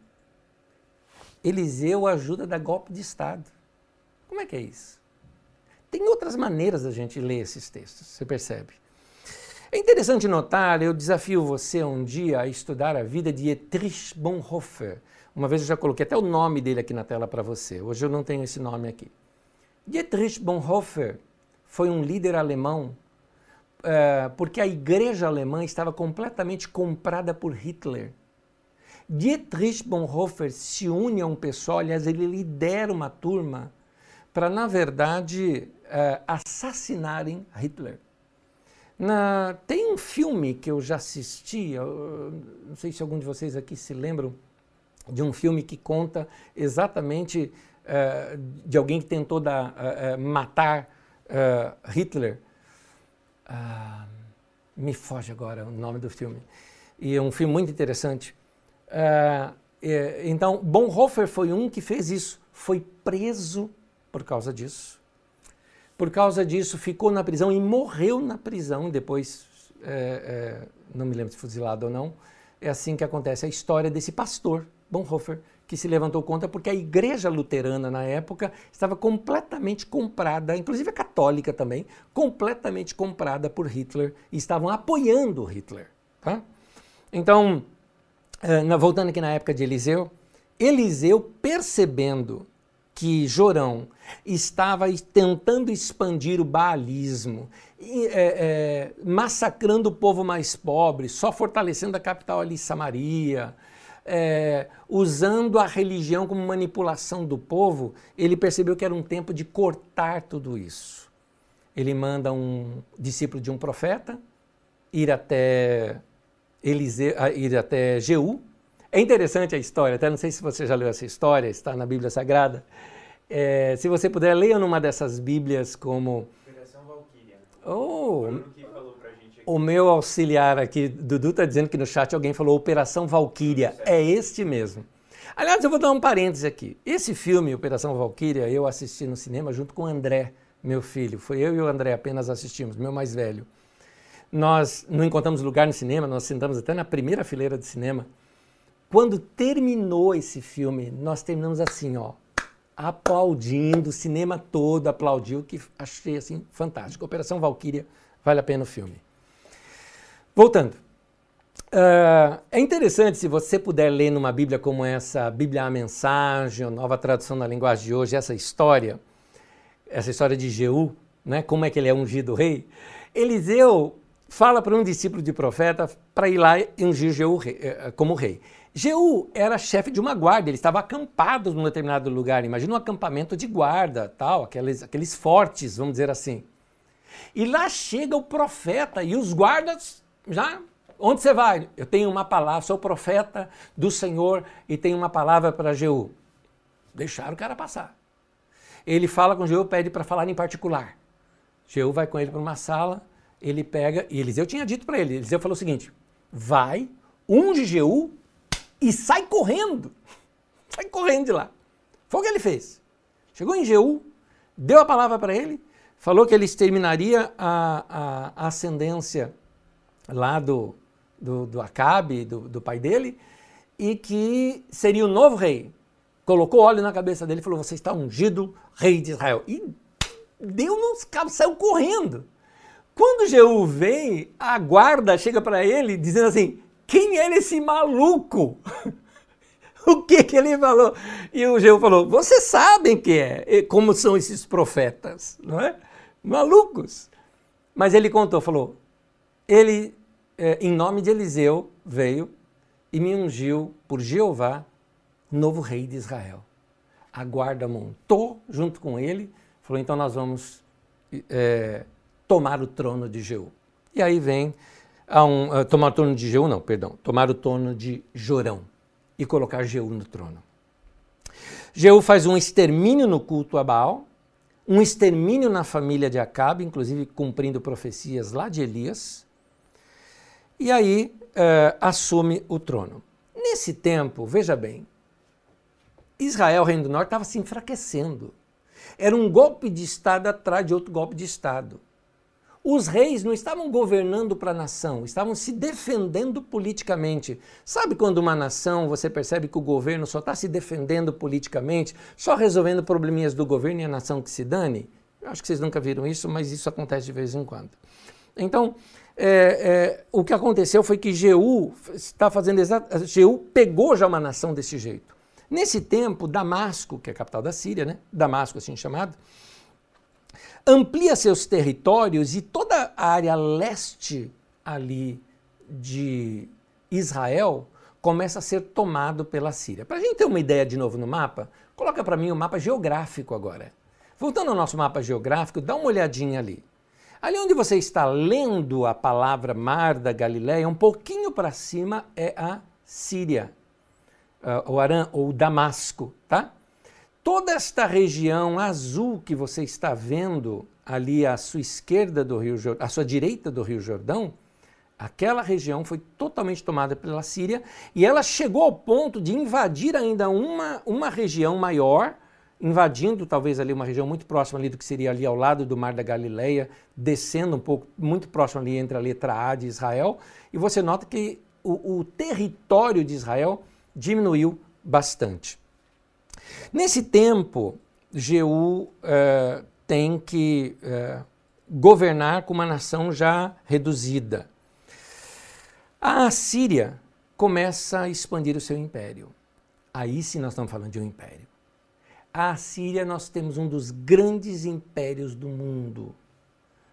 Eliseu ajuda a dar golpe de Estado. Como é que é isso? Tem outras maneiras da gente ler esses textos, você percebe? É interessante notar, eu desafio você um dia a estudar a vida de Dietrich Bonhoeffer. Uma vez eu já coloquei até o nome dele aqui na tela para você. Hoje eu não tenho esse nome aqui. Dietrich Bonhoeffer foi um líder alemão é, porque a igreja alemã estava completamente comprada por Hitler. Dietrich Bonhoeffer se une a um pessoal, aliás, ele lidera uma turma para, na verdade, é, assassinarem Hitler. Na, tem um filme que eu já assisti, eu, não sei se algum de vocês aqui se lembram, de um filme que conta exatamente uh, de alguém que tentou uh, uh, Hitler. Ah, me foge agora o nome do filme. E é um filme muito interessante. então, Bonhoeffer foi um que fez isso. Foi preso por causa disso. Por causa disso, ficou na prisão e morreu na prisão. Depois, é, é, não me lembro se fuzilado ou não. É assim que acontece a história desse pastor, Bonhoeffer, que se levantou contra porque a igreja luterana na época estava completamente comprada, inclusive a católica também, completamente comprada por Hitler e estavam apoiando Hitler. Tá? Então, é, voltando aqui na época de Eliseu, Eliseu percebendo que Jorão estava tentando expandir o baalismo, é, é, massacrando o povo mais pobre, só fortalecendo a capital ali, Samaria, é, usando a religião como manipulação do povo, ele percebeu que era um tempo de cortar tudo isso. Ele manda um discípulo de um profeta ir até Eliseu, ir até Jeú, é interessante a história, até não sei se você já leu essa história, está na Bíblia Sagrada. É, se você puder, leia numa dessas Bíblias como. Operação Valkyria. Oh, o meu auxiliar aqui, Dudu, está dizendo que no chat alguém falou Operação Valkyria. É este mesmo. Aliás, eu vou dar um parêntese aqui. Esse filme, Operação Valkyria, eu assisti no cinema junto com o André, meu filho. Foi eu e o André apenas assistimos, meu mais velho. Nós não encontramos lugar no cinema, nós sentamos até na primeira fileira de cinema. Quando terminou esse filme, nós terminamos assim, ó, aplaudindo, o cinema todo aplaudiu, que achei assim fantástico. Operação Valkyria, vale a pena o filme. Voltando. Uh, é interessante se você puder ler numa Bíblia como essa, Bíblia a Mensagem, a nova tradução na linguagem de hoje, essa história, essa história de Jeú, né, como é que ele é ungido rei. Eliseu fala para um discípulo de profeta para ir lá e ungir Jeú rei, eh, como rei. Jeú era chefe de uma guarda, ele estava acampado num determinado lugar. Imagina um acampamento de guarda, tal, aqueles, aqueles fortes, vamos dizer assim. E lá chega o profeta e os guardas já. Onde você vai? Eu tenho uma palavra, sou profeta do Senhor e tenho uma palavra para Jeú. Deixaram o cara passar. Ele fala com Jeú, pede para falar em particular. Jeú vai com ele para uma sala, ele pega, e Eliseu tinha dito para ele, Eliseu falou o seguinte: vai, unge Jeú e sai correndo. Sai correndo de lá. Foi o que ele fez. Chegou em Jeú, deu a palavra para ele, falou que ele exterminaria a, a, a ascendência lá do, do, do Acabe, do, do pai dele, e que seria o novo rei. Colocou óleo na cabeça dele e falou: Você está ungido rei de Israel. E deu nos cabos, saiu correndo. Quando Jeú vem, a guarda chega para ele dizendo assim: quem era esse maluco? o que, que ele falou? E o Jeú falou: Vocês sabem que é, como são esses profetas, não é? Malucos. Mas ele contou, falou: Ele, é, em nome de Eliseu, veio e me ungiu por Jeová, novo rei de Israel. A guarda montou junto com ele, falou: Então nós vamos é, tomar o trono de Jeú. E aí vem a um, a tomar o trono de Jeú, não, perdão, tomar o trono de Jorão e colocar Jeú no trono. Jeú faz um extermínio no culto a Baal, um extermínio na família de Acabe, inclusive cumprindo profecias lá de Elias, e aí uh, assume o trono. Nesse tempo, veja bem, Israel, Reino do Norte, estava se enfraquecendo. Era um golpe de Estado atrás de outro golpe de Estado. Os reis não estavam governando para a nação, estavam se defendendo politicamente. Sabe quando uma nação você percebe que o governo só está se defendendo politicamente, só resolvendo probleminhas do governo e a nação que se dane? Eu acho que vocês nunca viram isso, mas isso acontece de vez em quando. Então, é, é, o que aconteceu foi que Jeú está fazendo exato. Pegou já uma nação desse jeito. Nesse tempo, Damasco, que é a capital da Síria, né? Damasco assim chamado, amplia seus territórios e toda a área leste ali de Israel começa a ser tomado pela Síria. Para a gente ter uma ideia de novo no mapa, coloca para mim o um mapa geográfico agora. Voltando ao nosso mapa geográfico, dá uma olhadinha ali. Ali onde você está lendo a palavra Mar da Galileia, um pouquinho para cima é a Síria, uh, o Arã ou Damasco, tá? Toda esta região azul que você está vendo ali à sua esquerda do Rio à sua direita do Rio Jordão, aquela região foi totalmente tomada pela Síria e ela chegou ao ponto de invadir ainda uma, uma região maior, invadindo talvez ali uma região muito próxima ali do que seria ali ao lado do Mar da Galileia, descendo um pouco, muito próximo ali entre a letra A de Israel, e você nota que o, o território de Israel diminuiu bastante. Nesse tempo, Jeú uh, tem que uh, governar com uma nação já reduzida. A Assíria começa a expandir o seu império. Aí sim nós estamos falando de um império. A Assíria nós temos um dos grandes impérios do mundo.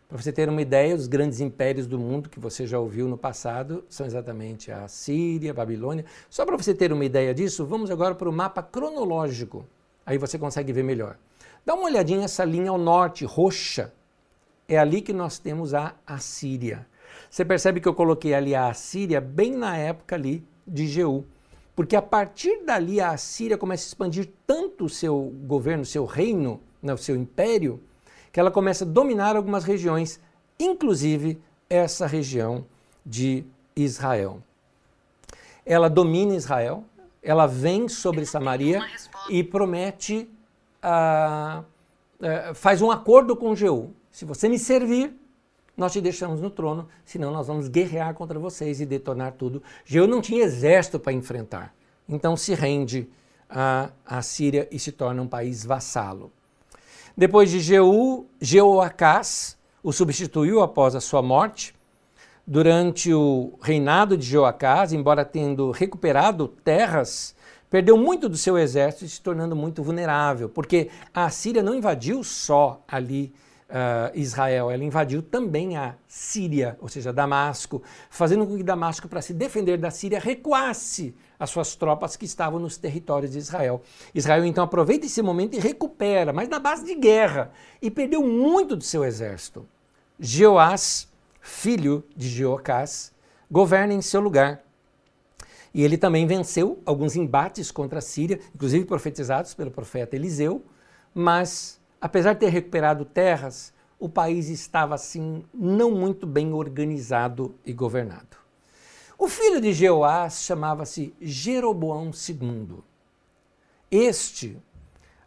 Para você ter uma ideia, os grandes impérios do mundo que você já ouviu no passado são exatamente a Síria, a Babilônia. Só para você ter uma ideia disso, vamos agora para o mapa cronológico. Aí você consegue ver melhor. Dá uma olhadinha nessa linha ao norte, roxa. É ali que nós temos a Assíria. Você percebe que eu coloquei ali a Assíria bem na época ali de Jeú. Porque a partir dali a Assíria começa a expandir tanto o seu governo, o seu reino, né, o seu império, que ela começa a dominar algumas regiões, inclusive essa região de Israel. Ela domina Israel, ela vem sobre Samaria e promete, uh, uh, faz um acordo com Jeú. Se você me servir, nós te deixamos no trono, senão nós vamos guerrear contra vocês e detonar tudo. Jeú não tinha exército para enfrentar, então se rende à, à Síria e se torna um país vassalo. Depois de Jeú, Jeoacás o substituiu após a sua morte. Durante o reinado de Jeoacás, embora tendo recuperado terras, perdeu muito do seu exército se tornando muito vulnerável, porque a Síria não invadiu só ali uh, Israel, ela invadiu também a Síria, ou seja, Damasco, fazendo com que Damasco, para se defender da Síria, recuasse as suas tropas que estavam nos territórios de Israel. Israel então aproveita esse momento e recupera, mas na base de guerra, e perdeu muito do seu exército. Jeoás, filho de Jeocás, governa em seu lugar. E ele também venceu alguns embates contra a Síria, inclusive profetizados pelo profeta Eliseu, mas apesar de ter recuperado terras, o país estava assim não muito bem organizado e governado. O filho de Jeoás chamava-se Jeroboão II. Este,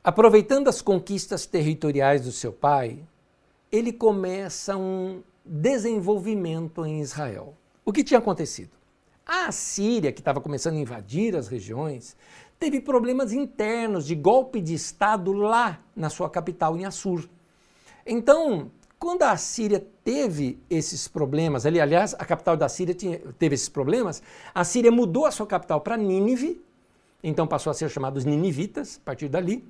aproveitando as conquistas territoriais do seu pai, ele começa um desenvolvimento em Israel. O que tinha acontecido? A Síria, que estava começando a invadir as regiões, teve problemas internos de golpe de Estado lá na sua capital, em Assur. Então, quando a Síria teve esses problemas, ali, aliás, a capital da Síria tinha, teve esses problemas, a Síria mudou a sua capital para Nínive, então passou a ser chamados ninivitas a partir dali.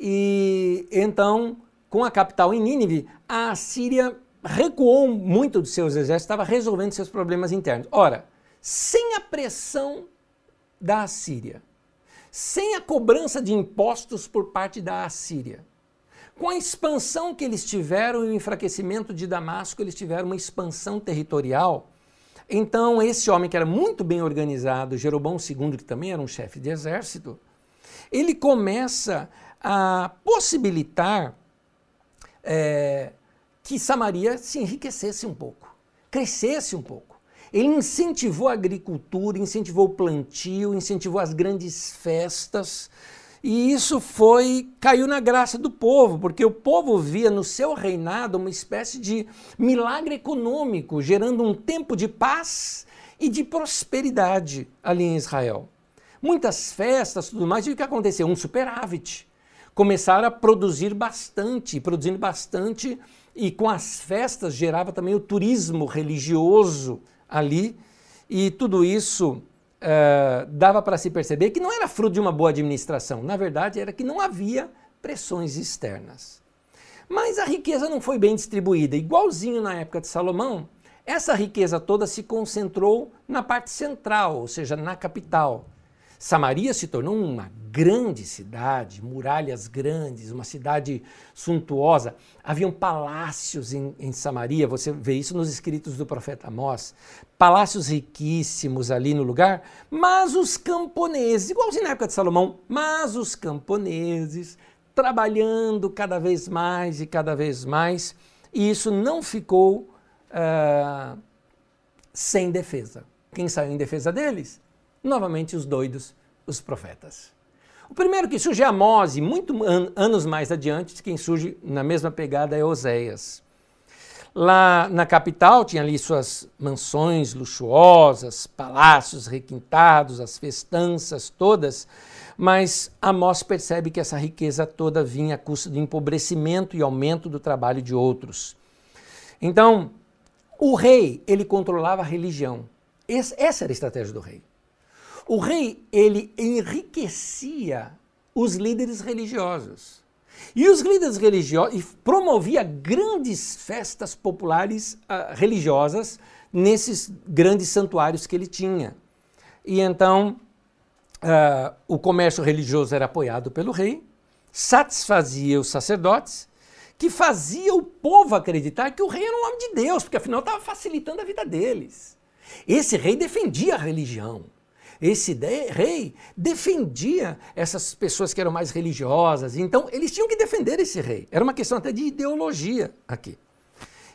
E então, com a capital em Nínive, a Síria recuou muito dos seus exércitos, estava resolvendo seus problemas internos. Ora, sem a pressão da Assíria, sem a cobrança de impostos por parte da Assíria, com a expansão que eles tiveram e o enfraquecimento de Damasco, eles tiveram uma expansão territorial. Então, esse homem que era muito bem organizado, Jeroboão II, que também era um chefe de exército, ele começa a possibilitar é, que Samaria se enriquecesse um pouco, crescesse um pouco. Ele incentivou a agricultura, incentivou o plantio, incentivou as grandes festas. E isso foi caiu na graça do povo, porque o povo via no seu reinado uma espécie de milagre econômico, gerando um tempo de paz e de prosperidade ali em Israel. Muitas festas, tudo mais, e o que aconteceu? Um superávit. Começaram a produzir bastante, produzindo bastante, e com as festas gerava também o turismo religioso ali, e tudo isso uh, dava para se perceber que não era fruto de uma boa administração, na verdade era que não havia pressões externas. Mas a riqueza não foi bem distribuída, igualzinho na época de Salomão, essa riqueza toda se concentrou na parte central, ou seja, na capital. Samaria se tornou uma grande cidade, muralhas grandes, uma cidade suntuosa. Haviam palácios em, em, Samaria, você vê isso nos escritos do profeta Amós. Palácios riquíssimos ali no lugar, mas os camponeses, igualzinho na época de Salomão, mas os camponeses trabalhando cada vez mais e cada vez mais, e isso não ficou uh, sem defesa. Quem saiu em defesa deles? Novamente os doidos, os profetas. O primeiro que surge é Amós, e muito an anos mais adiante, quem surge na mesma pegada é Oséias. Lá na capital tinha ali suas mansões luxuosas, palácios requintados, as festanças todas, mas Amós percebe que essa riqueza toda vinha a custo de empobrecimento e aumento do trabalho de outros. Então, o rei, ele controlava a religião. essa era a estratégia do rei. O rei, ele enriquecia os líderes religiosos. E os líderes religiosos promovia grandes festas populares uh, religiosas nesses grandes santuários que ele tinha. E então uh, o comércio religioso era apoiado pelo rei, satisfazia os sacerdotes, que fazia o povo acreditar que o rei era um homem de Deus, porque afinal estava facilitando a vida deles. Esse rei defendia a religião. Esse rei defendia essas pessoas que eram mais religiosas, então eles tinham que defender esse rei. Era uma questão até de ideologia aqui.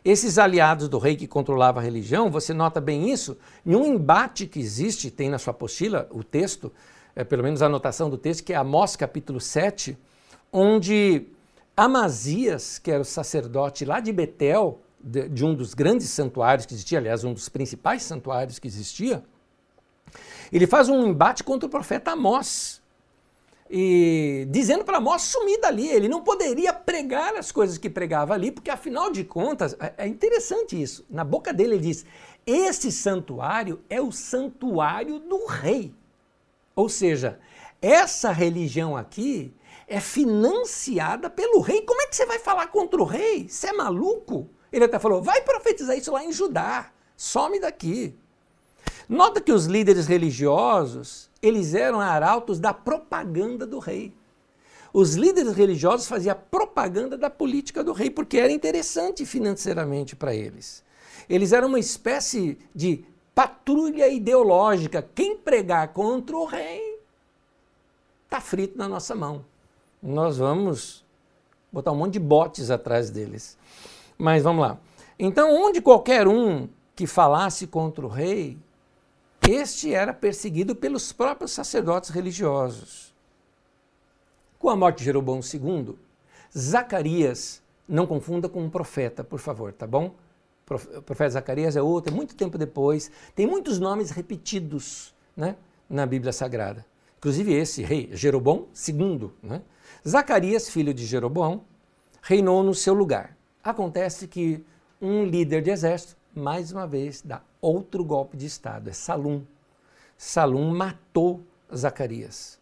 Esses aliados do rei que controlava a religião, você nota bem isso, em um embate que existe, tem na sua apostila o texto, é, pelo menos a anotação do texto, que é Amós capítulo 7, onde Amazias, que era o sacerdote lá de Betel, de, de um dos grandes santuários que existia, aliás, um dos principais santuários que existia, ele faz um embate contra o profeta Amós. E dizendo para Amós sumir dali, ele não poderia pregar as coisas que pregava ali, porque afinal de contas, é, é interessante isso. Na boca dele ele diz: esse santuário é o santuário do rei. Ou seja, essa religião aqui é financiada pelo rei. Como é que você vai falar contra o rei? Você é maluco? Ele até falou: vai profetizar isso lá em Judá, some daqui. Nota que os líderes religiosos, eles eram arautos da propaganda do rei. Os líderes religiosos faziam propaganda da política do rei, porque era interessante financeiramente para eles. Eles eram uma espécie de patrulha ideológica. Quem pregar contra o rei está frito na nossa mão. Nós vamos botar um monte de botes atrás deles. Mas vamos lá. Então, onde qualquer um que falasse contra o rei este era perseguido pelos próprios sacerdotes religiosos. Com a morte de Jeroboão II, Zacarias, não confunda com um profeta, por favor, tá bom? O profeta Zacarias é outro, é muito tempo depois. Tem muitos nomes repetidos né, na Bíblia Sagrada. Inclusive esse rei, Jeroboão II. Né? Zacarias, filho de Jeroboão, reinou no seu lugar. Acontece que um líder de exército, mais uma vez, dá outro golpe de Estado, é Salum. Salum matou Zacarias.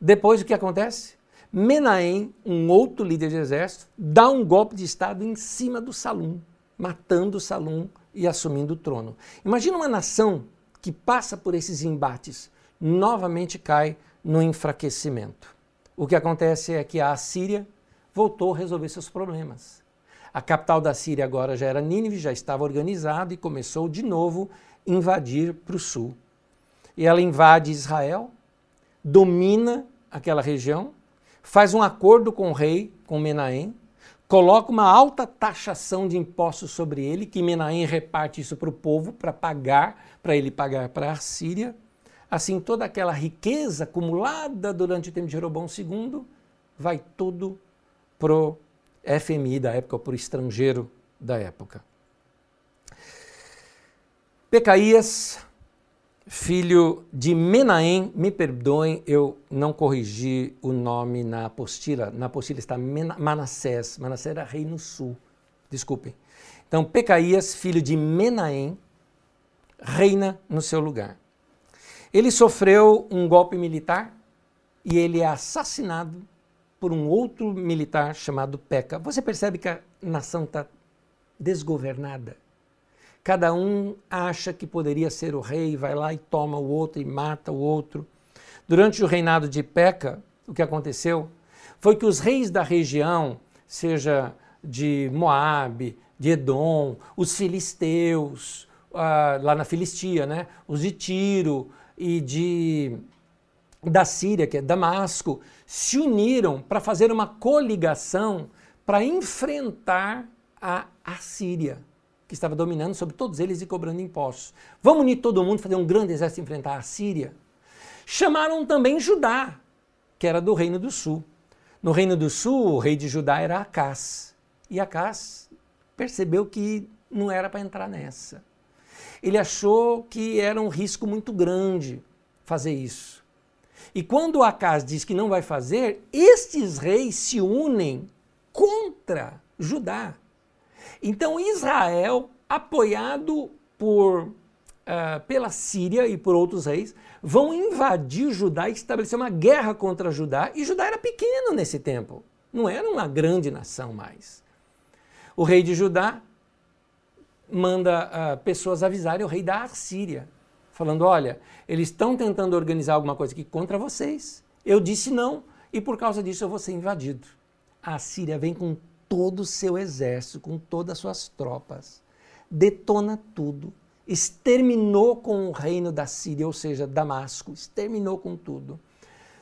Depois o que acontece? Menahem, um outro líder de exército, dá um golpe de Estado em cima do Salum, matando Salum e assumindo o trono. Imagina uma nação que passa por esses embates, novamente cai no enfraquecimento. O que acontece é que a Assíria voltou a resolver seus problemas. A capital da Síria agora já era Nínive, já estava organizada e começou de novo a invadir para o sul. E ela invade Israel, domina aquela região, faz um acordo com o rei, com Menahem, coloca uma alta taxação de impostos sobre ele, que Menahem reparte isso para o povo para pagar, para ele pagar para a Síria. Assim, toda aquela riqueza acumulada durante o tempo de Jeroboão II vai tudo para o FMI da época, ou o estrangeiro da época. Pecaías, filho de Menahem, me perdoem, eu não corrigi o nome na apostila. Na apostila está Manassés. Manassés era rei no sul. Desculpem. Então, Pecaías, filho de Menahem, reina no seu lugar. Ele sofreu um golpe militar e ele é assassinado por um outro militar chamado Peca. Você percebe que a nação está desgovernada? Cada um acha que poderia ser o rei, vai lá e toma o outro e mata o outro. Durante o reinado de Peca, o que aconteceu foi que os reis da região, seja de Moabe, de Edom, os filisteus, ah, lá na Filistia, né? os de Tiro e de da Síria, que é Damasco, se uniram para fazer uma coligação para enfrentar a Assíria que estava dominando sobre todos eles e cobrando impostos. Vamos unir todo mundo, fazer um grande exército e enfrentar a Síria? Chamaram também Judá, que era do Reino do Sul. No Reino do Sul, o rei de Judá era Acás. E Acás percebeu que não era para entrar nessa. Ele achou que era um risco muito grande fazer isso. E quando Acás diz que não vai fazer, estes reis se unem contra Judá. Então Israel, apoiado por, uh, pela Síria e por outros reis, vão invadir Judá e estabelecer uma guerra contra Judá. E Judá era pequeno nesse tempo, não era uma grande nação mais. O rei de Judá manda uh, pessoas avisarem o rei da Síria, falando: olha, eles estão tentando organizar alguma coisa aqui contra vocês. Eu disse não, e por causa disso eu vou ser invadido. A Síria vem com todo o seu exército, com todas as suas tropas, detona tudo, exterminou com o reino da Síria, ou seja, Damasco, exterminou com tudo,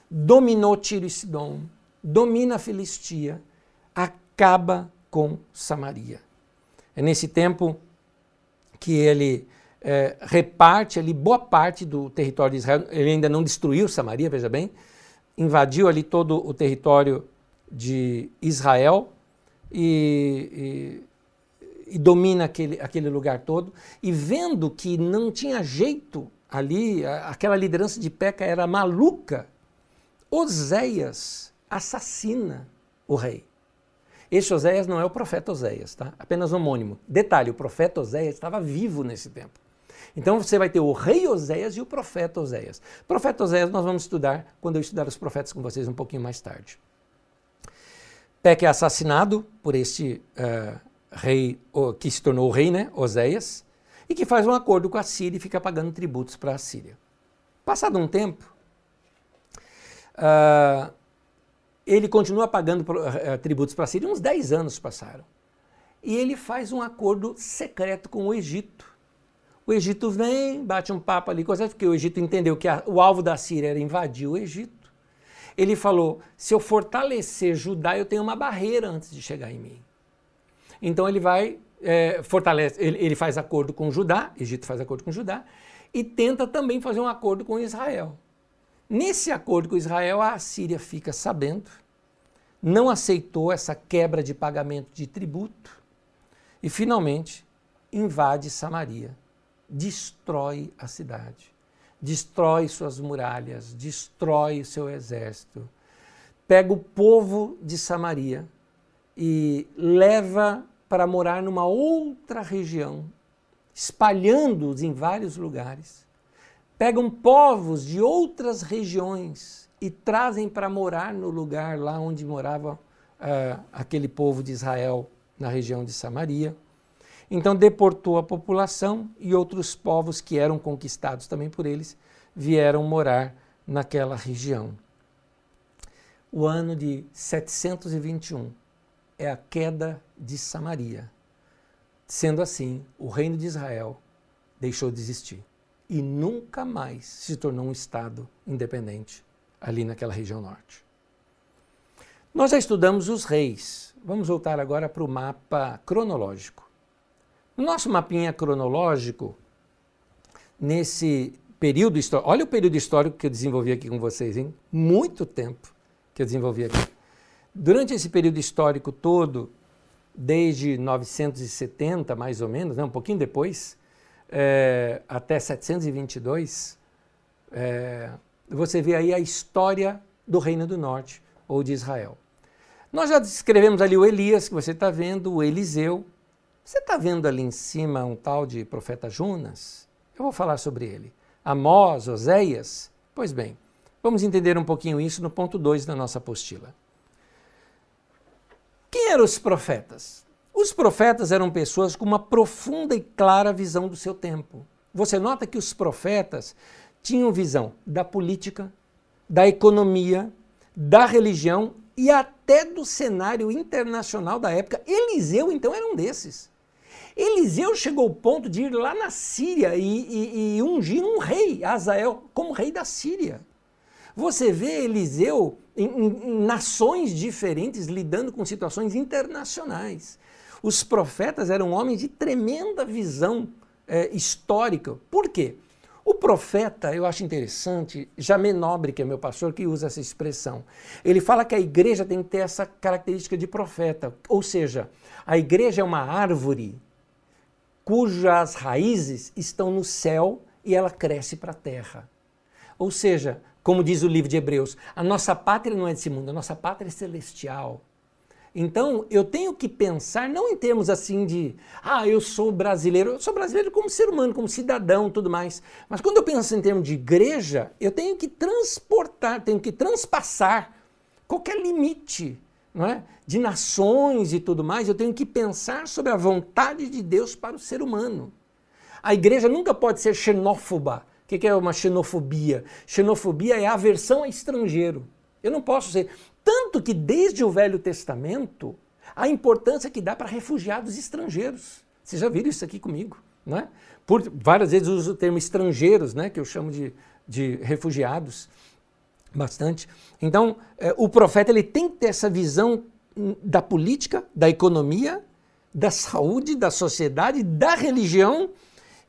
dominou Tiro e Sidom, domina a Filistia, acaba com Samaria. É nesse tempo que ele é, reparte ali boa parte do território de Israel. Ele ainda não destruiu Samaria, veja bem, invadiu ali todo o território de Israel e, e, e domina aquele, aquele lugar todo. E vendo que não tinha jeito ali, aquela liderança de Peca era maluca, Oséias assassina o rei. Esse Oséias não é o profeta Oséias, tá? Apenas homônimo. Detalhe, o profeta Oséias estava vivo nesse tempo. Então você vai ter o rei Oséias e o profeta Oséias. Profeta Oséias nós vamos estudar quando eu estudar os profetas com vocês um pouquinho mais tarde. Peca é assassinado por este uh, rei, que se tornou rei, né, Oséias, e que faz um acordo com a Síria e fica pagando tributos para a Síria. Passado um tempo, uh, ele continua pagando uh, tributos para a Síria, uns 10 anos passaram. E ele faz um acordo secreto com o Egito. O Egito vem, bate um papo ali, porque o Egito entendeu que a, o alvo da Síria era invadir o Egito ele falou: se eu fortalecer Judá, eu tenho uma barreira antes de chegar em mim. Então ele vai, é, fortalece, ele, ele faz acordo com Judá, Egito faz acordo com Judá, e tenta também fazer um acordo com Israel. Nesse acordo com Israel, a Síria fica sabendo, não aceitou essa quebra de pagamento de tributo e finalmente invade Samaria, destrói a cidade destrói suas muralhas, destrói seu exército. Pega o povo de Samaria e leva para morar numa outra região, espalhando-os em vários lugares. Pegam povos de outras regiões e trazem para morar no lugar lá onde morava uh, aquele povo de Israel, na região de Samaria. Então deportou a população e outros povos que eram conquistados também por eles vieram morar naquela região. O ano de 721 é a queda de Samaria. Sendo assim, o reino de Israel deixou de existir e nunca mais se tornou um Estado independente ali naquela região norte. Nós já estudamos os reis. Vamos voltar agora para o mapa cronológico. No nosso mapinha cronológico, nesse período histórico, olha o período histórico que eu desenvolvi aqui com vocês, hein? Muito tempo que eu desenvolvi aqui. Durante esse período histórico todo, desde 970 mais ou menos, né, um pouquinho depois, é, até 722, é, você vê aí a história do Reino do Norte ou de Israel. Nós já descrevemos ali o Elias, que você está vendo, o Eliseu. Você está vendo ali em cima um tal de profeta Jonas? Eu vou falar sobre ele. Amós, Oséias? Pois bem, vamos entender um pouquinho isso no ponto 2 da nossa apostila. Quem eram os profetas? Os profetas eram pessoas com uma profunda e clara visão do seu tempo. Você nota que os profetas tinham visão da política, da economia, da religião e até do cenário internacional da época. Eliseu, então, era um desses. Eliseu chegou ao ponto de ir lá na Síria e, e, e ungir um rei, Azael, como rei da Síria. Você vê Eliseu em, em, nações diferentes lidando com situações internacionais. Os profetas eram homens de tremenda visão é, histórica. Por quê? O profeta, eu acho interessante, Jamé Nobre, que é meu pastor, que usa essa expressão. Ele fala que a igreja tem que ter essa característica de profeta. Ou seja, a igreja é uma árvore cujas raízes estão no céu e ela cresce para a terra. Ou seja, como diz o livro de Hebreus, a nossa pátria não é desse mundo, a nossa pátria é celestial. Então, eu tenho que pensar não em termos assim de, ah, eu sou brasileiro, eu sou brasileiro como ser humano, como cidadão, tudo mais. Mas quando eu penso em termos de igreja, eu tenho que transportar, tenho que transpassar qualquer limite, não é? De nações e tudo mais, eu tenho que pensar sobre a vontade de Deus para o ser humano. A igreja nunca pode ser xenófoba. O que é uma xenofobia? Xenofobia é aversão a estrangeiro. Eu não posso ser. Tanto que desde o Velho Testamento, a importância que dá para refugiados estrangeiros. Vocês já viram isso aqui comigo, não é? Por, várias vezes uso o termo estrangeiros, né, que eu chamo de, de refugiados, bastante. Então, é, o profeta ele tem que ter essa visão hum, da política, da economia, da saúde, da sociedade, da religião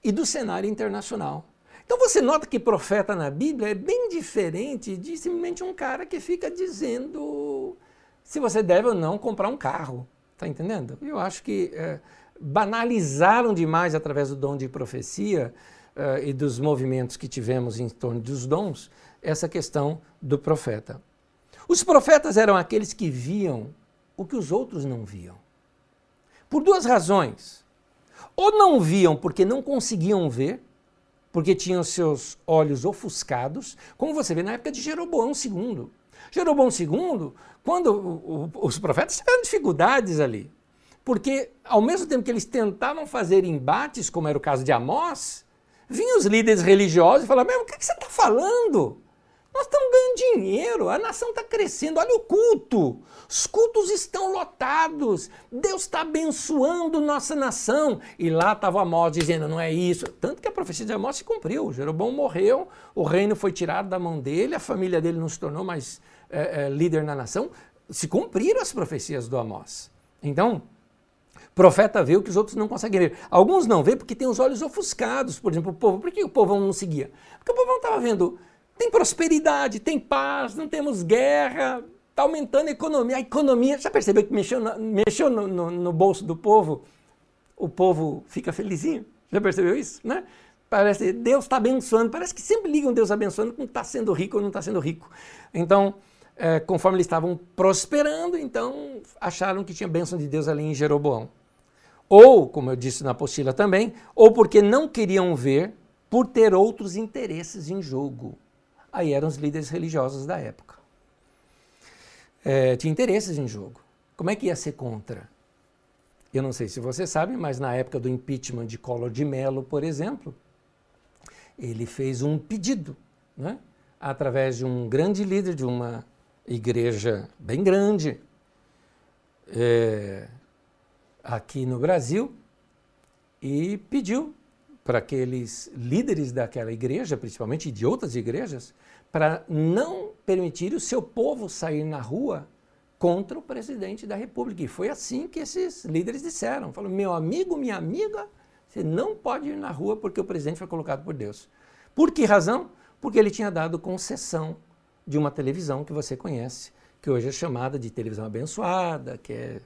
e do cenário internacional. Então você nota que profeta na Bíblia é bem diferente de simplesmente um cara que fica dizendo se você deve ou não comprar um carro. Está entendendo? Eu acho que é, banalizaram demais através do dom de profecia é, e dos movimentos que tivemos em torno dos dons essa questão do profeta. Os profetas eram aqueles que viam o que os outros não viam. Por duas razões. Ou não viam porque não conseguiam ver, porque tinham seus olhos ofuscados, como você vê na época de Jeroboão II. Jeroboão II, quando os profetas tiveram dificuldades ali, porque ao mesmo tempo que eles tentavam fazer embates, como era o caso de Amós, vinham os líderes religiosos e falavam: Meu, o que, que você está falando? Nós estamos ganhando dinheiro, a nação está crescendo, olha o culto. Os cultos estão lotados, Deus está abençoando nossa nação. E lá estava Amós dizendo: não é isso. Tanto que a profecia de Amós se cumpriu. Jeroboão morreu, o reino foi tirado da mão dele, a família dele não se tornou mais é, é, líder na nação. Se cumpriram as profecias do Amós. Então, profeta vê o que os outros não conseguem ver. Alguns não vê porque têm os olhos ofuscados. Por exemplo, o povo. Por que o povo não seguia? Porque o povo não estava vendo tem prosperidade, tem paz, não temos guerra, está aumentando a economia. A economia, já percebeu que mexeu, no, mexeu no, no, no, bolso do povo? O povo fica felizinho. Já percebeu isso? Né? Parece Deus está abençoando. Parece que sempre ligam Deus abençoando com está sendo rico ou não está sendo rico. Então, é, conforme eles estavam prosperando, então acharam que tinha bênção de Deus ali em Jeroboão. Ou, como eu disse na apostila também, ou porque não queriam ver por ter outros interesses em jogo aí eram os líderes religiosos da época. É, tinha interesses em jogo. Como é que ia ser contra? Eu não sei se você sabe, mas na época do impeachment de Collor de Mello, por exemplo, ele fez um pedido, né? através de um grande líder de uma igreja bem grande é, aqui no Brasil, e pediu para aqueles líderes daquela igreja, principalmente de outras igrejas, para não permitir o seu povo sair na rua contra o presidente da República. E foi assim que esses líderes disseram. Falaram, meu amigo, minha amiga, você não pode ir na rua porque o presidente foi colocado por Deus. Por que razão? Porque ele tinha dado concessão de uma televisão que você conhece, que hoje é chamada de televisão abençoada, que é,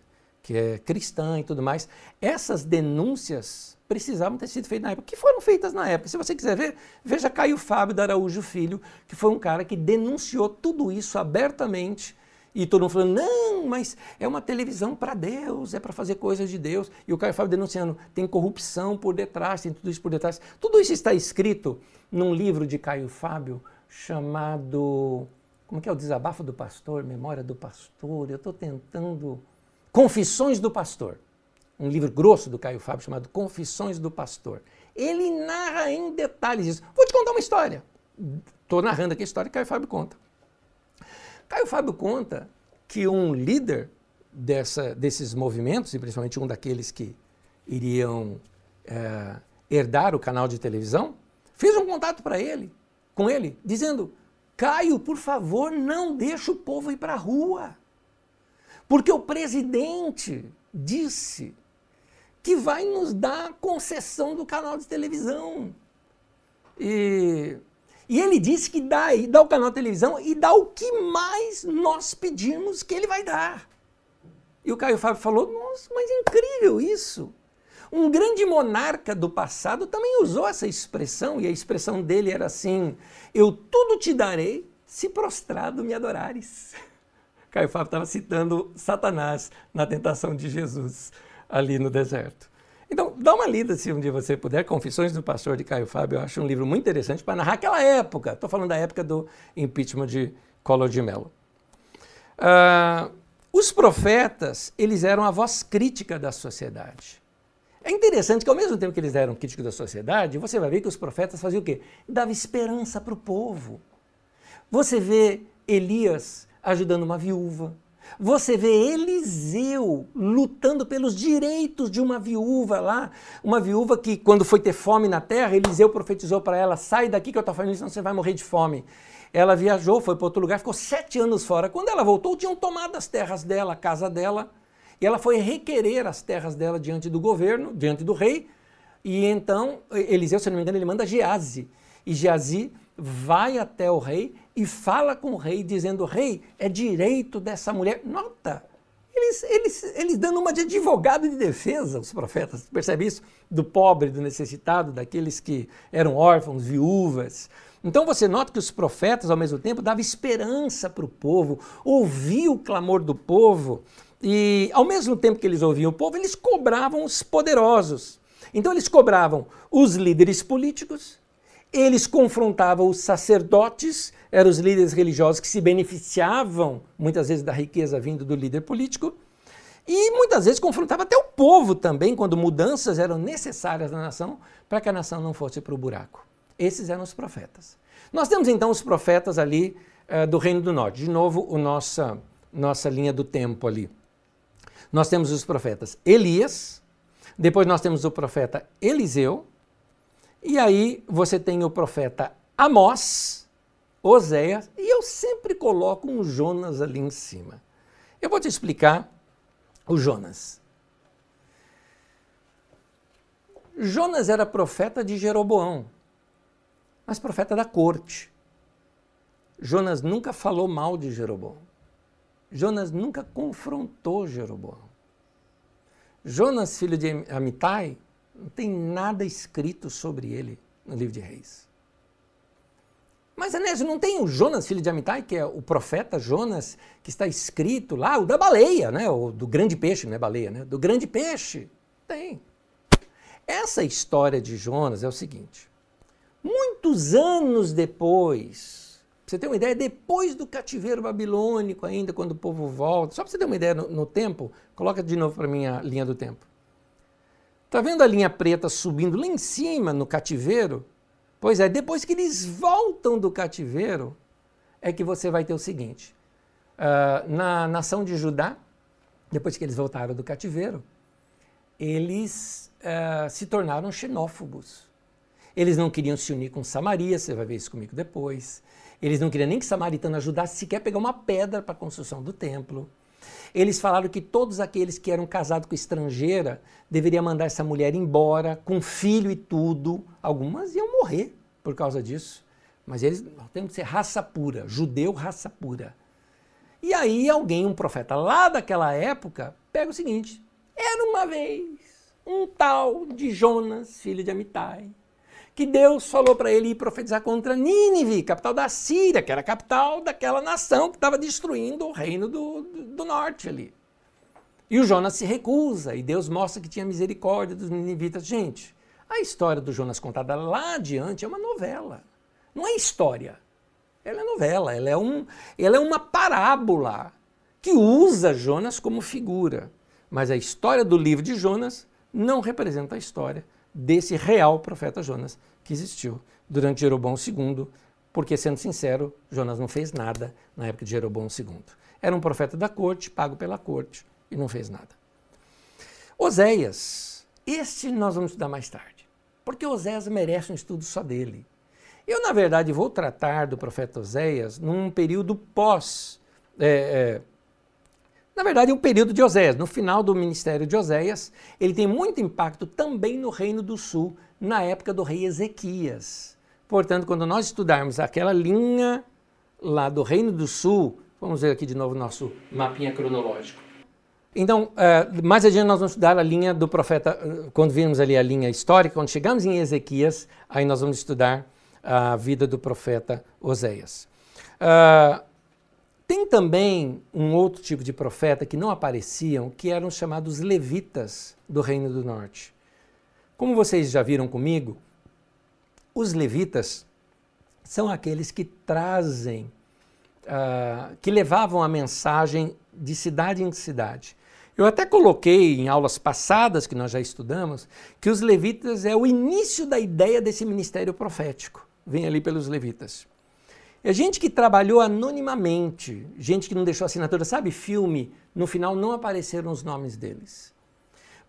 que é cristã e tudo mais. Essas denúncias precisavam ter sido feitas na época, que foram feitas na época. Se você quiser ver, veja Caio Fábio da Araújo Filho, que foi um cara que denunciou tudo isso abertamente e todo mundo falando, não, mas é uma televisão para Deus, é para fazer coisas de Deus. E o Caio Fábio denunciando, tem corrupção por detrás, tem tudo isso por detrás. Tudo isso está escrito num livro de Caio Fábio chamado, como que é o desabafo do pastor, memória do pastor, eu estou tentando, Confissões do Pastor. Um livro grosso do Caio Fábio chamado Confissões do Pastor. Ele narra em detalhes isso. Vou te contar uma história. Estou narrando aqui a história que Caio Fábio conta. Caio Fábio conta que um líder dessa, desses movimentos, e principalmente um daqueles que iriam é, herdar o canal de televisão, fez um contato para ele, com ele, dizendo: Caio, por favor, não deixe o povo ir para a rua. Porque o presidente disse que vai nos dar concessão do canal de televisão. E e ele disse que dá, dá o canal de televisão e dá o que mais nós pedimos que ele vai dar. E o Caio Fábio falou: Nossa, mas é incrível isso. Um grande monarca do passado também usou essa expressão, e a expressão dele era assim: Eu tudo te darei se prostrado me adorares. Caio Fábio estava citando Satanás na tentação de Jesus ali no deserto. Então, dá uma lida se um dia você puder, Confissões do Pastor de Caio Fábio, eu acho um livro muito interessante para narrar aquela época. Estou falando da época do impeachment de Collor de Mello. Uh, os profetas, eles eram a voz crítica da sociedade. É interessante que ao mesmo tempo que eles eram críticos da sociedade, você vai ver que os profetas faziam o quê? Dava esperança para o povo. Você vê Elias ajudando uma viúva, você vê Eliseu lutando pelos direitos de uma viúva lá, uma viúva que, quando foi ter fome na terra, Eliseu profetizou para ela: sai daqui que eu estou isso, senão você vai morrer de fome. Ela viajou, foi para outro lugar, ficou sete anos fora. Quando ela voltou, tinham tomado as terras dela, a casa dela, e ela foi requerer as terras dela diante do governo, diante do rei. E então, Eliseu, se não me engano, ele manda Geazi. E Geazi vai até o rei e fala com o rei, dizendo: Rei, é direito dessa mulher. Nota! Eles, eles, eles dando uma de advogado de defesa, os profetas, percebe isso? Do pobre, do necessitado, daqueles que eram órfãos, viúvas. Então você nota que os profetas, ao mesmo tempo, davam esperança para o povo, ouviam o clamor do povo, e ao mesmo tempo que eles ouviam o povo, eles cobravam os poderosos. Então eles cobravam os líderes políticos, eles confrontavam os sacerdotes, eram os líderes religiosos que se beneficiavam muitas vezes da riqueza vindo do líder político, e muitas vezes confrontava até o povo também, quando mudanças eram necessárias na nação para que a nação não fosse para o buraco. Esses eram os profetas. Nós temos então os profetas ali uh, do Reino do Norte. De novo, a nossa, nossa linha do tempo ali. Nós temos os profetas Elias, depois nós temos o profeta Eliseu, e aí você tem o profeta Amós, Oséias, e eu sempre coloco um Jonas ali em cima. Eu vou te explicar o Jonas. Jonas era profeta de Jeroboão, mas profeta da corte. Jonas nunca falou mal de Jeroboão. Jonas nunca confrontou Jeroboão. Jonas, filho de Amitai, não tem nada escrito sobre ele no livro de Reis. Mas, Anésio, não tem o Jonas, filho de Amitai, que é o profeta Jonas, que está escrito lá, o da baleia, né? O do grande peixe, não é baleia, né? Do grande peixe. Tem. Essa história de Jonas é o seguinte: muitos anos depois, pra você ter uma ideia, depois do cativeiro babilônico, ainda quando o povo volta, só para você ter uma ideia no, no tempo, coloca de novo para mim a linha do tempo. Está vendo a linha preta subindo lá em cima no cativeiro? Pois é, depois que eles voltam do cativeiro, é que você vai ter o seguinte: uh, na nação de Judá, depois que eles voltaram do cativeiro, eles uh, se tornaram xenófobos. Eles não queriam se unir com Samaria, você vai ver isso comigo depois. Eles não queriam nem que Samaritano ajudasse sequer a pegar uma pedra para a construção do templo. Eles falaram que todos aqueles que eram casados com estrangeira deveriam mandar essa mulher embora, com filho e tudo. Algumas iam morrer por causa disso. Mas eles têm que ser raça pura, judeu raça pura. E aí alguém, um profeta lá daquela época, pega o seguinte: era uma vez um tal de Jonas, filho de Amitai, que Deus falou para ele ir profetizar contra Nínive, capital da Síria, que era a capital daquela nação que estava destruindo o reino do, do, do, norte ali. E o Jonas se recusa, e Deus mostra que tinha misericórdia dos ninivitas. Gente, a história do Jonas contada lá adiante é uma novela, não é história. Ela é novela, ela é, um, ela é uma parábola que usa Jonas como figura. Mas a história do livro de Jonas não representa a história desse real profeta Jonas que existiu durante Jeroboão II, porque, sendo sincero, Jonas não fez nada na época de Jeroboão II. Era um profeta da corte, pago pela corte, e não fez nada. Oséias, este nós vamos estudar mais tarde, porque Oséias merece um estudo só dele. Eu, na verdade, vou tratar do profeta Oséias num período pós. É, é, na verdade, um período de Oséias. No final do ministério de Oséias, ele tem muito impacto também no Reino do Sul, na época do rei Ezequias. Portanto, quando nós estudarmos aquela linha lá do Reino do Sul, vamos ver aqui de novo nosso mapinha cronológico. Então, uh, mais adiante nós vamos estudar a linha do profeta, uh, quando vimos ali a linha histórica, quando chegamos em Ezequias, aí nós vamos estudar a vida do profeta Oséias. Uh, tem também um outro tipo de profeta que não apareciam, que eram chamados levitas do Reino do Norte. Como vocês já viram comigo, os levitas são aqueles que trazem, uh, que levavam a mensagem de cidade em cidade. Eu até coloquei em aulas passadas que nós já estudamos que os levitas é o início da ideia desse ministério profético. Vem ali pelos levitas. É gente que trabalhou anonimamente, gente que não deixou assinatura. Sabe, filme, no final não apareceram os nomes deles.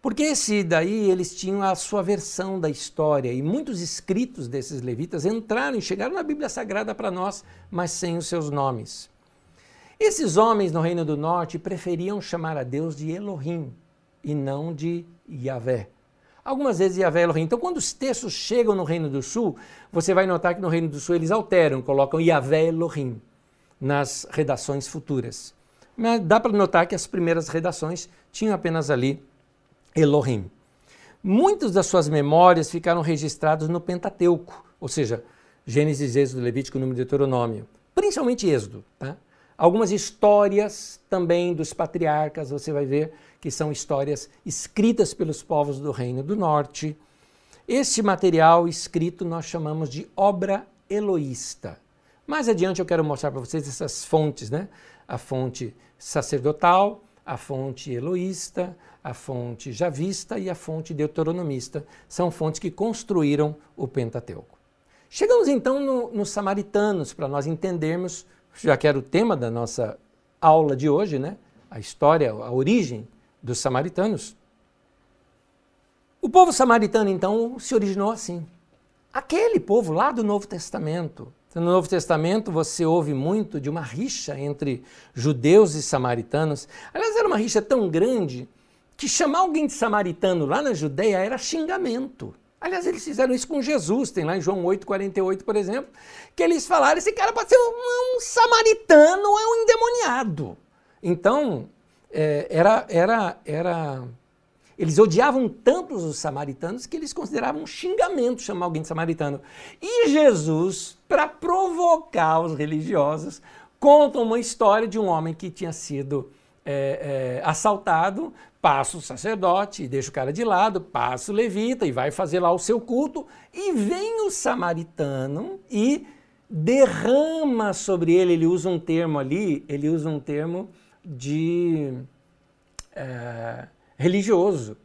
Porque esse daí eles tinham a sua versão da história e muitos escritos desses levitas entraram e chegaram na Bíblia Sagrada para nós, mas sem os seus nomes. Esses homens no Reino do Norte preferiam chamar a Deus de Elohim e não de Yahvé. Algumas vezes Yahvé Elohim. Então, quando os textos chegam no Reino do Sul, você vai notar que no Reino do Sul eles alteram, colocam Yahvé Elohim nas redações futuras. Mas dá para notar que as primeiras redações tinham apenas ali Elohim. Muitas das suas memórias ficaram registradas no Pentateuco, ou seja, Gênesis, Êxodo, Levítico, Número de Deuteronômio, principalmente Êxodo. Tá? Algumas histórias também dos patriarcas, você vai ver que são histórias escritas pelos povos do Reino do Norte. Este material escrito nós chamamos de obra eloísta. Mais adiante eu quero mostrar para vocês essas fontes, né? A fonte sacerdotal, a fonte eloísta, a fonte javista e a fonte deuteronomista. São fontes que construíram o Pentateuco. Chegamos então nos no samaritanos, para nós entendermos, já que era o tema da nossa aula de hoje, né? A história, a origem dos samaritanos. O povo samaritano, então, se originou assim. Aquele povo lá do Novo Testamento. No Novo Testamento você ouve muito de uma rixa entre judeus e samaritanos. Aliás, era uma rixa tão grande que chamar alguém de samaritano lá na Judeia era xingamento. Aliás, eles fizeram isso com Jesus, tem lá em João 8,48, por exemplo, que eles falaram: esse cara pode ser um, um samaritano, é um endemoniado. Então, é, era, era, era. Eles odiavam tanto os samaritanos que eles consideravam um xingamento chamar alguém de samaritano. E Jesus, para provocar os religiosos, conta uma história de um homem que tinha sido é, é, assaltado, passa o sacerdote, deixa o cara de lado, passa o levita e vai fazer lá o seu culto, e vem o samaritano e derrama sobre ele, ele usa um termo ali, ele usa um termo de é, religioso,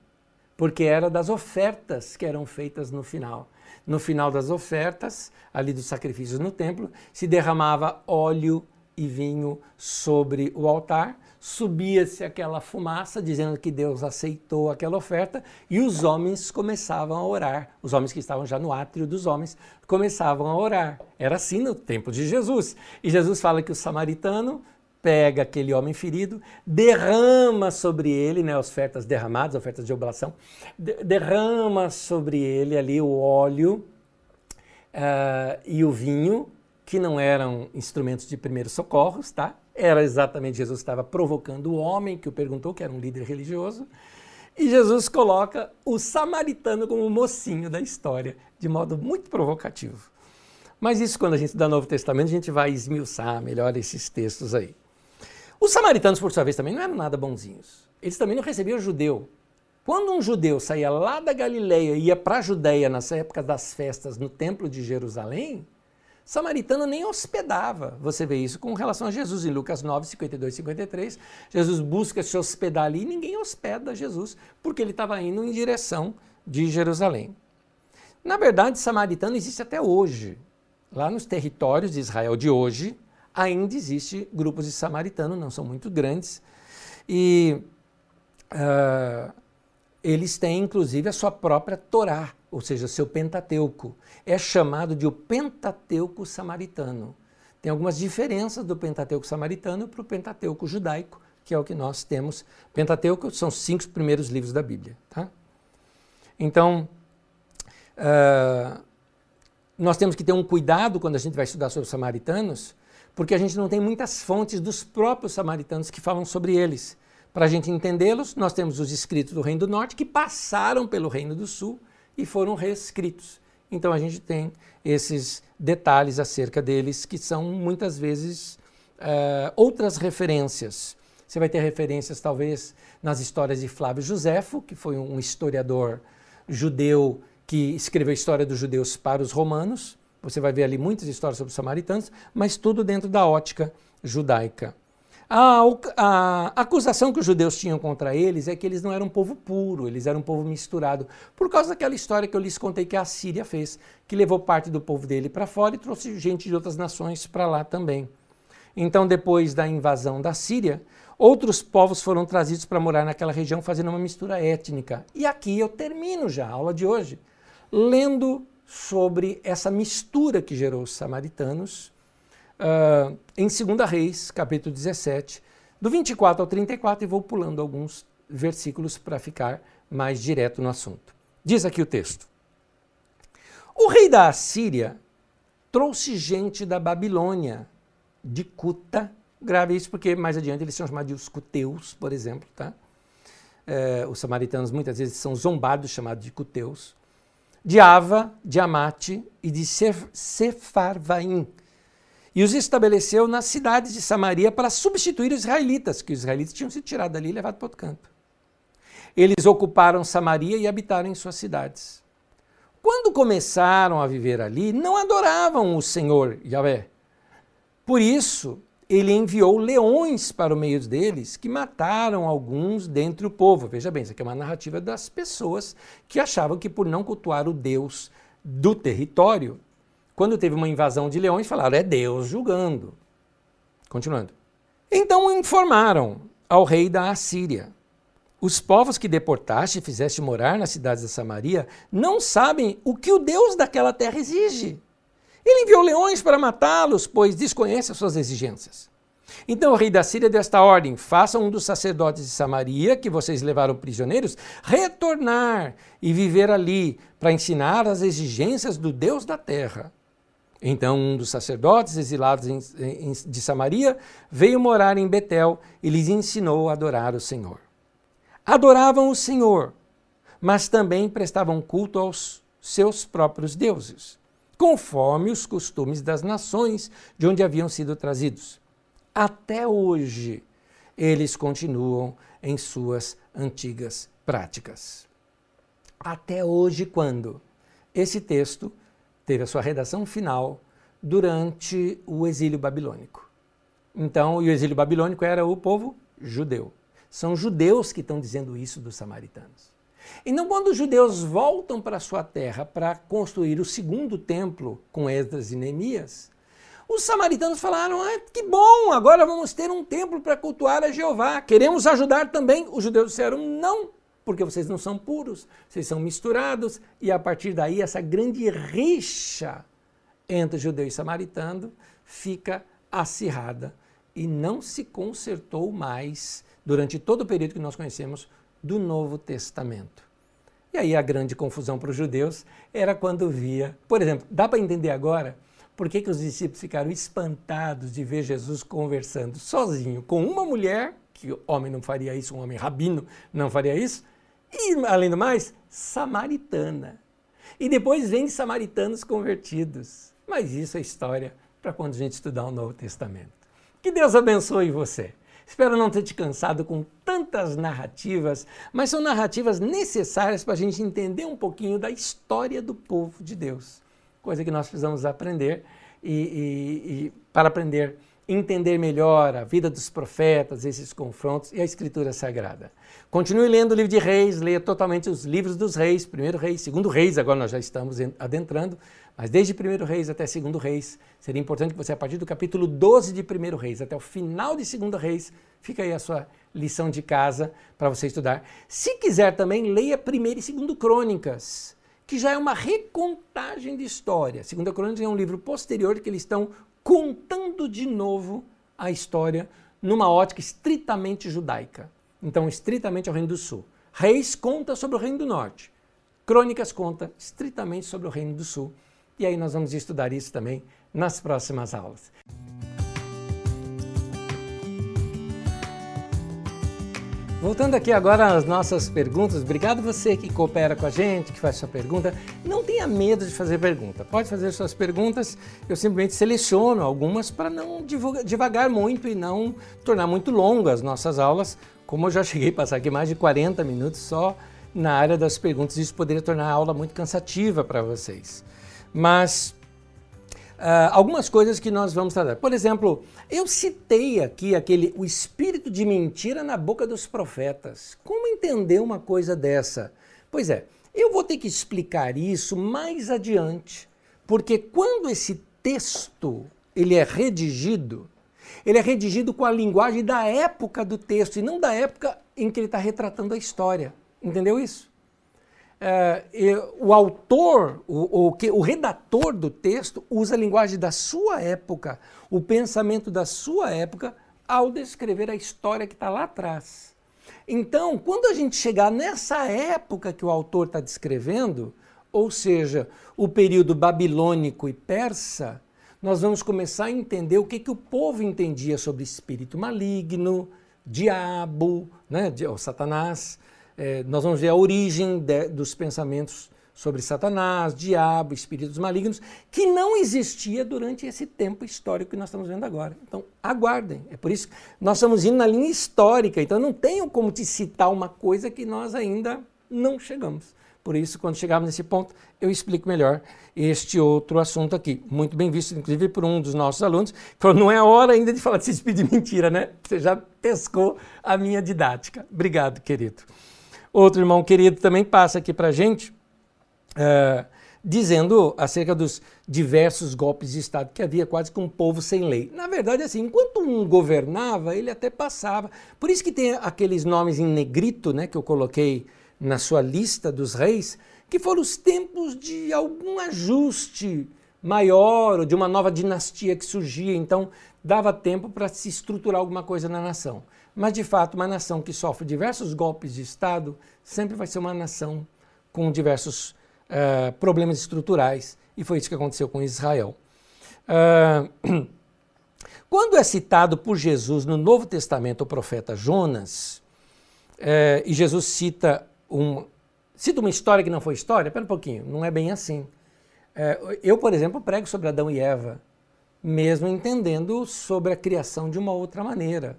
porque era das ofertas que eram feitas no final. No final das ofertas, ali dos sacrifícios no templo, se derramava óleo e vinho sobre o altar, subia-se aquela fumaça, dizendo que Deus aceitou aquela oferta, e os homens começavam a orar. Os homens que estavam já no átrio dos homens começavam a orar. Era assim no tempo de Jesus. E Jesus fala que o samaritano pega aquele homem ferido, derrama sobre ele, né, ofertas derramadas, ofertas de oblação, derrama sobre ele ali o óleo uh, e o vinho, que não eram instrumentos de primeiros socorros, tá? Era exatamente Jesus estava provocando o homem que o perguntou, que era um líder religioso. E Jesus coloca o samaritano como o mocinho da história, de modo muito provocativo. Mas isso, quando a gente dá Novo Testamento, a gente vai esmiuçar melhor esses textos aí. Os samaritanos, por sua vez, também não eram nada bonzinhos. Eles também não recebiam judeu. Quando um judeu saía lá da Galileia e ia para a Judéia nas épocas das festas no Templo de Jerusalém, samaritano nem hospedava. Você vê isso com relação a Jesus em Lucas 9, 52 e 53. Jesus busca se hospedar ali e ninguém hospeda Jesus, porque ele estava indo em direção de Jerusalém. Na verdade, samaritano existe até hoje. Lá nos territórios de Israel de hoje, ainda existe grupos de samaritanos, não são muito grandes. E uh, eles têm, inclusive, a sua própria Torá, ou seja, seu Pentateuco. É chamado de o Pentateuco samaritano. Tem algumas diferenças do Pentateuco samaritano para o Pentateuco judaico, que é o que nós temos. Pentateuco são os cinco primeiros livros da Bíblia. Tá? Então, uh, nós temos que ter um cuidado quando a gente vai estudar sobre os samaritanos, porque a gente não tem muitas fontes dos próprios samaritanos que falam sobre eles. Para a gente entendê-los, nós temos os escritos do Reino do Norte que passaram pelo Reino do Sul e foram reescritos. Então a gente tem esses detalhes acerca deles que são muitas vezes uh, outras referências. Você vai ter referências, talvez, nas histórias de Flávio Josefo, que foi um historiador judeu que escreveu a história dos judeus para os romanos. Você vai ver ali muitas histórias sobre os samaritanos, mas tudo dentro da ótica judaica. A, a, acusação que os judeus tinham contra eles é que eles não eram um povo puro, eles eram um povo misturado, por causa daquela história que eu lhes contei que a Síria fez, que levou parte do povo dele para fora e trouxe gente de outras nações para lá também. Então, depois da invasão da Síria, outros povos foram trazidos para morar naquela região, fazendo uma mistura étnica. E aqui eu termino já a aula de hoje, lendo sobre essa mistura que gerou os samaritanos uh, em 2 Reis, capítulo 17, do 24 ao 34, e vou pulando alguns versículos para ficar mais direto no assunto. Diz aqui o texto: O rei da Assíria trouxe gente da Babilônia, de Cuta, grave isso porque mais adiante eles são chamados de os cuteus, por exemplo, tá? É, os samaritanos muitas vezes são zombados, chamados de cuteus, de Ava, de Amate e de Sefarvaim, e os estabeleceu nas cidades de Samaria para substituir os israelitas, que os israelitas tinham sido tirados dali e levados para outro canto. Eles ocuparam Samaria e habitaram em suas cidades. Quando começaram a viver ali, não adoravam o Senhor Yahvé. Por isso, ele enviou leões para o meio deles, que mataram alguns dentre o povo. Veja bem, isso aqui é uma narrativa das pessoas que achavam que por não cultuar o Deus do território, quando teve uma invasão de leões, falaram: é Deus julgando. Continuando. Então informaram ao rei da Assíria: Os povos que deportaste e fizeste morar nas cidades da Samaria não sabem o que o Deus daquela terra exige. Ele enviou leões para matá-los, pois desconhece as suas exigências. Então o rei da Síria deu esta ordem: façam um dos sacerdotes de Samaria, que vocês levaram prisioneiros, retornar e viver ali, para ensinar as exigências do Deus da terra. Então, um dos sacerdotes exilados de Samaria veio morar em Betel e lhes ensinou a adorar o Senhor. Adoravam o Senhor, mas também prestavam culto aos seus próprios deuses, conforme os costumes das nações de onde haviam sido trazidos. Até hoje, eles continuam em suas antigas práticas. Até hoje, quando? Esse texto teve a sua redação final durante o exílio babilônico. Então, o exílio babilônico era o povo judeu. São judeus que estão dizendo isso dos samaritanos. Então, quando os judeus voltam para sua terra para construir o segundo templo com Esdras e Neemias, Os samaritanos falaram: ah, que bom, agora vamos ter um templo para cultuar a Jeová. Queremos ajudar também. Os judeus disseram: não, porque vocês não são puros, vocês são misturados. E a partir daí, essa grande rixa entre judeu e samaritano fica acirrada e não se consertou mais durante todo o período que nós conhecemos do Novo Testamento. E aí a grande confusão para os judeus era quando via, por exemplo, dá para entender agora por que, que os discípulos ficaram espantados de ver Jesus conversando sozinho com uma mulher, que homem não faria isso, um homem rabino não faria isso, e além do mais, samaritana. E depois vem samaritanos convertidos. Mas isso é história para quando a gente estudar o Novo Testamento. Que Deus abençoe você. Espero não ter te cansado com tantas narrativas, mas são narrativas necessárias para a gente entender um pouquinho da história do povo de Deus. Coisa que nós precisamos aprender e, e, e para aprender entender melhor a vida dos profetas, esses confrontos e a Escritura Sagrada. Continue lendo o livro de Reis, leia totalmente os livros dos reis, primeiro reis, segundo reis, agora nós já estamos adentrando, mas desde primeiro reis até segundo reis, seria importante que você, a partir do capítulo 12 de primeiro reis até o final de segundo reis, fica aí a sua lição de casa para você estudar. Se quiser também, leia primeiro e segundo crônicas, que já é uma recontagem de história. Segunda Crônicas é um livro posterior que eles estão contando de novo a história numa ótica estritamente judaica. Então, estritamente ao Reino do Sul. Reis conta sobre o Reino do Norte. Crônicas conta estritamente sobre o Reino do Sul. E aí nós vamos estudar isso também nas próximas aulas. Voltando aqui agora às nossas perguntas, obrigado você que coopera com a gente, que faz sua pergunta. Não tenha medo de fazer pergunta. Pode fazer suas perguntas, eu simplesmente seleciono algumas para não devagar muito e não tornar muito longas as nossas aulas, como eu já cheguei a passar aqui mais de 40 minutos só na área das perguntas, isso poderia tornar a aula muito cansativa para vocês. Mas Uh, algumas coisas que nós vamos tratar. Por exemplo, eu citei aqui aquele o espírito de mentira na boca dos profetas. Como entender uma coisa dessa? Pois é, eu vou ter que explicar isso mais adiante, porque quando esse texto ele é redigido, ele é redigido com a linguagem da época do texto e não da época em que ele está retratando a história. Entendeu isso? É, o autor, o, o, o redator do texto usa a linguagem da sua época, o pensamento da sua época, ao descrever a história que está lá atrás. Então, quando a gente chegar nessa época que o autor está descrevendo, ou seja, o período babilônico e persa, nós vamos começar a entender o que, que o povo entendia sobre espírito maligno, diabo, né, Satanás, é, nós vamos ver a origem de, dos pensamentos sobre Satanás, diabo, espíritos malignos, que não existia durante esse tempo histórico que nós estamos vendo agora. Então, aguardem. É por isso que nós estamos indo na linha histórica, então não tenho como te citar uma coisa que nós ainda não chegamos. Por isso, quando chegarmos nesse ponto, eu explico melhor este outro assunto aqui. Muito bem visto, inclusive, por um dos nossos alunos, que falou: não é hora ainda de falar desse espírito de mentira, né? Você já pescou a minha didática. Obrigado, querido. Outro irmão querido também passa aqui para a gente, uh, dizendo acerca dos diversos golpes de Estado que havia quase que um povo sem lei. Na verdade, assim, enquanto um governava, ele até passava. Por isso que tem aqueles nomes em negrito, né, que eu coloquei na sua lista dos reis, que foram os tempos de algum ajuste maior ou de uma nova dinastia que surgia. Então, dava tempo para se estruturar alguma coisa na nação. Mas, de fato, uma nação que sofre diversos golpes de Estado sempre vai ser uma nação com diversos uh, problemas estruturais, e foi isso que aconteceu com Israel. Uh, quando é citado por Jesus no Novo Testamento o profeta Jonas, uh, e Jesus cita, um, cita uma história que não foi história, espera um pouquinho, não é bem assim. eu, por exemplo, prego sobre Adão e Eva, mesmo entendendo sobre a criação de uma outra maneira.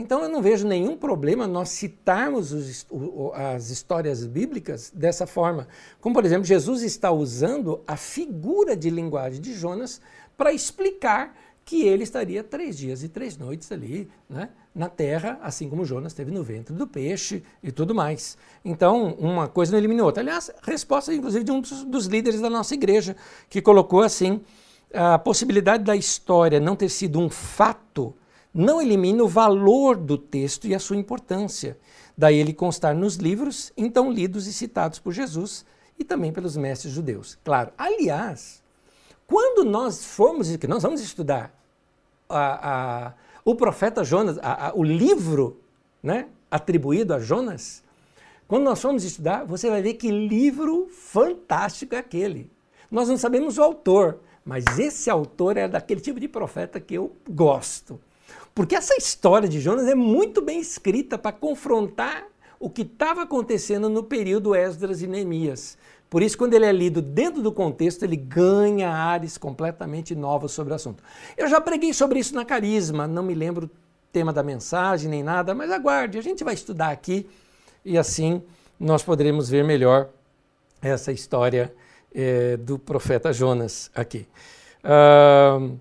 Então eu não vejo nenhum problema nós citarmos os, as histórias bíblicas dessa forma. Como, por exemplo, Jesus está usando a figura de linguagem de Jonas para explicar que ele estaria três dias e três noites ali né, na terra, assim como Jonas esteve no ventre do peixe e tudo mais. Então, uma coisa não elimina outra. Aliás, resposta, inclusive, de um dos líderes da nossa igreja, que colocou assim a possibilidade da história não ter sido um fato não elimina o valor do texto e a sua importância. Daí ele constar nos livros, então lidos e citados por Jesus e também pelos mestres judeus. Claro, aliás, quando nós formos, que nós vamos estudar a, a, o profeta Jonas, a, o livro né, atribuído a Jonas, quando nós formos estudar, você vai ver que livro fantástico é aquele. Nós não sabemos o autor, mas esse autor é daquele tipo de profeta que eu gosto. Porque essa história de Jonas é muito bem escrita para confrontar o que estava acontecendo no período Esdras e Neemias. Por isso, quando ele é lido dentro do contexto, ele ganha áreas completamente novas sobre o assunto. Eu já preguei sobre isso na Carisma, não me lembro o tema da mensagem nem nada, mas aguarde, a gente vai estudar aqui e assim nós poderemos ver melhor essa história é, do profeta Jonas aqui. Uh,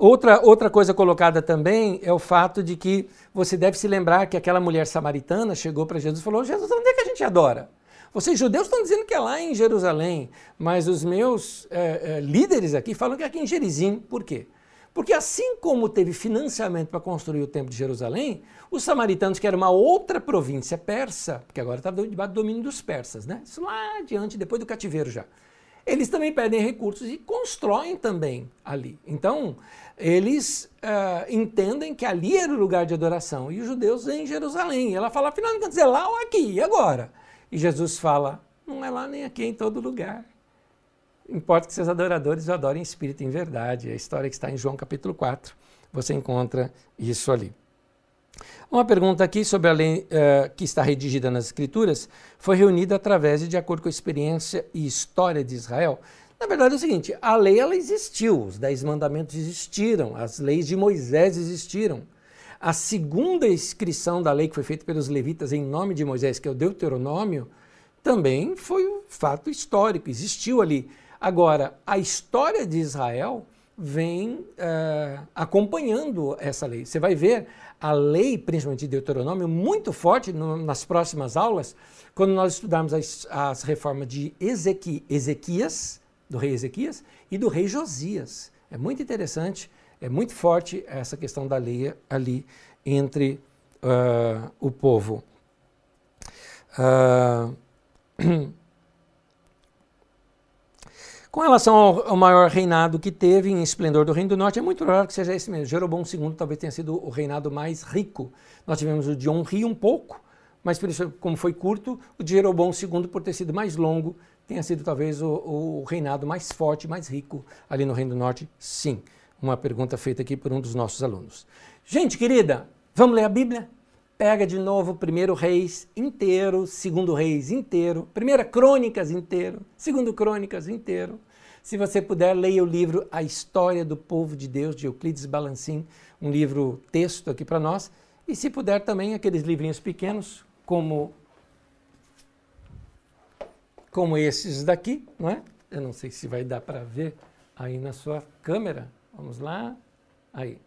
outra, outra coisa colocada também é o fato de que você deve se lembrar que aquela mulher samaritana chegou para Jesus e falou: Jesus, onde é que a gente adora? Vocês judeus estão dizendo que é lá em Jerusalém, mas os meus é, é, líderes aqui falam que é aqui em Gerizim. Por quê? Porque assim como teve financiamento para construir o Templo de Jerusalém, os samaritanos, que era uma outra província persa, porque agora está debaixo do domínio dos persas, né? Isso lá adiante, depois do cativeiro já. Eles também pedem recursos e constroem também ali. Então, eles uh, entendem que ali era o lugar de adoração e os judeus em Jerusalém. E ela fala, afinal, não quer dizer lá ou aqui, e agora? E Jesus fala, não é lá nem aqui, é em todo lugar. Importa que seus adoradores o adorem em espírito e em verdade. É a história que está em João capítulo 4. Você encontra isso ali. Uma pergunta aqui sobre a lei uh, que está redigida nas Escrituras foi reunida através de, de acordo com a experiência e história de Israel. Na verdade é o seguinte, a lei ela existiu, os dez mandamentos existiram, as leis de Moisés existiram. A segunda inscrição da lei que foi feita pelos levitas em nome de Moisés, que é o Deuteronômio, também foi um fato histórico, existiu ali. Agora, a história de Israel vem uh, acompanhando essa lei. Você vai ver a lei, principalmente de Deuteronômio, muito forte no, nas próximas aulas, quando nós estudarmos as, as reformas de Ezequi, Ezequias, do rei Ezequias, e do rei Josias. É muito interessante, é muito forte essa questão da lei ali entre uh, o povo. Uh, Com relação ao, ao, maior reinado que teve em esplendor do Reino do Norte, é muito raro que seja esse mesmo. Jeroboão II talvez tenha sido o reinado mais rico. Nós tivemos o de Onri um pouco, mas por isso, como foi curto, o de Jeroboão II, por ter sido mais longo, tenha sido talvez o, o reinado mais forte, mais rico ali no Reino do Norte. Sim, uma pergunta feita aqui por um dos nossos alunos. Gente querida, vamos ler a Bíblia? Pega de novo primeiro Reis inteiro, segundo Reis inteiro, primeira Crônicas inteiro, segundo Crônicas inteiro. Se você puder, leia o livro A História do Povo de Deus, de Euclides Balancim, um livro texto aqui para nós. E se puder também, aqueles livrinhos pequenos, como, como esses daqui, não é? Eu não sei se vai dar para ver aí na sua câmera. Vamos lá. Aí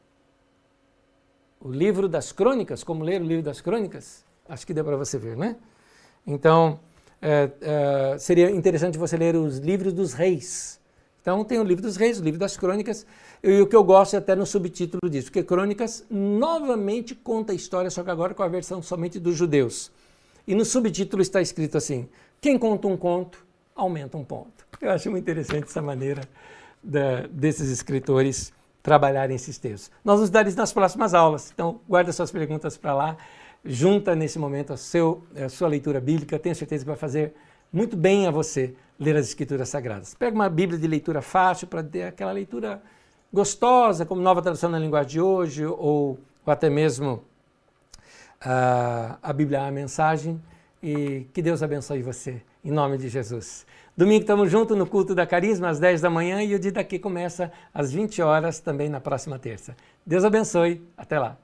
o livro das crônicas, como ler o livro das crônicas, acho que deu para você ver, né? Então, é, é, seria interessante você ler os livros dos reis. Então, tem o livro dos reis, o livro das crônicas, e o que eu gosto é até no subtítulo disso, porque crônicas novamente conta a história, só que agora com a versão somente dos judeus. E no subtítulo está escrito assim: quem conta um conto, aumenta um ponto. Eu acho muito interessante essa maneira da, desses escritores trabalharem esses textos. Nós nos daremos nas próximas aulas, então guarda suas perguntas para lá, junta nesse momento a, seu, a sua leitura bíblica, tenho certeza que vai fazer muito bem a você ler as Escrituras Sagradas. Pega uma Bíblia de leitura fácil para ter aquela leitura gostosa, como nova tradução na linguagem de hoje, ou, ou até mesmo uh, a Bíblia, a mensagem, e que Deus abençoe você, em nome de Jesus. Domingo estamos juntos no culto da Carisma às 10 da manhã e o dia daqui começa às 20 horas também na próxima terça. Deus abençoe. Até lá.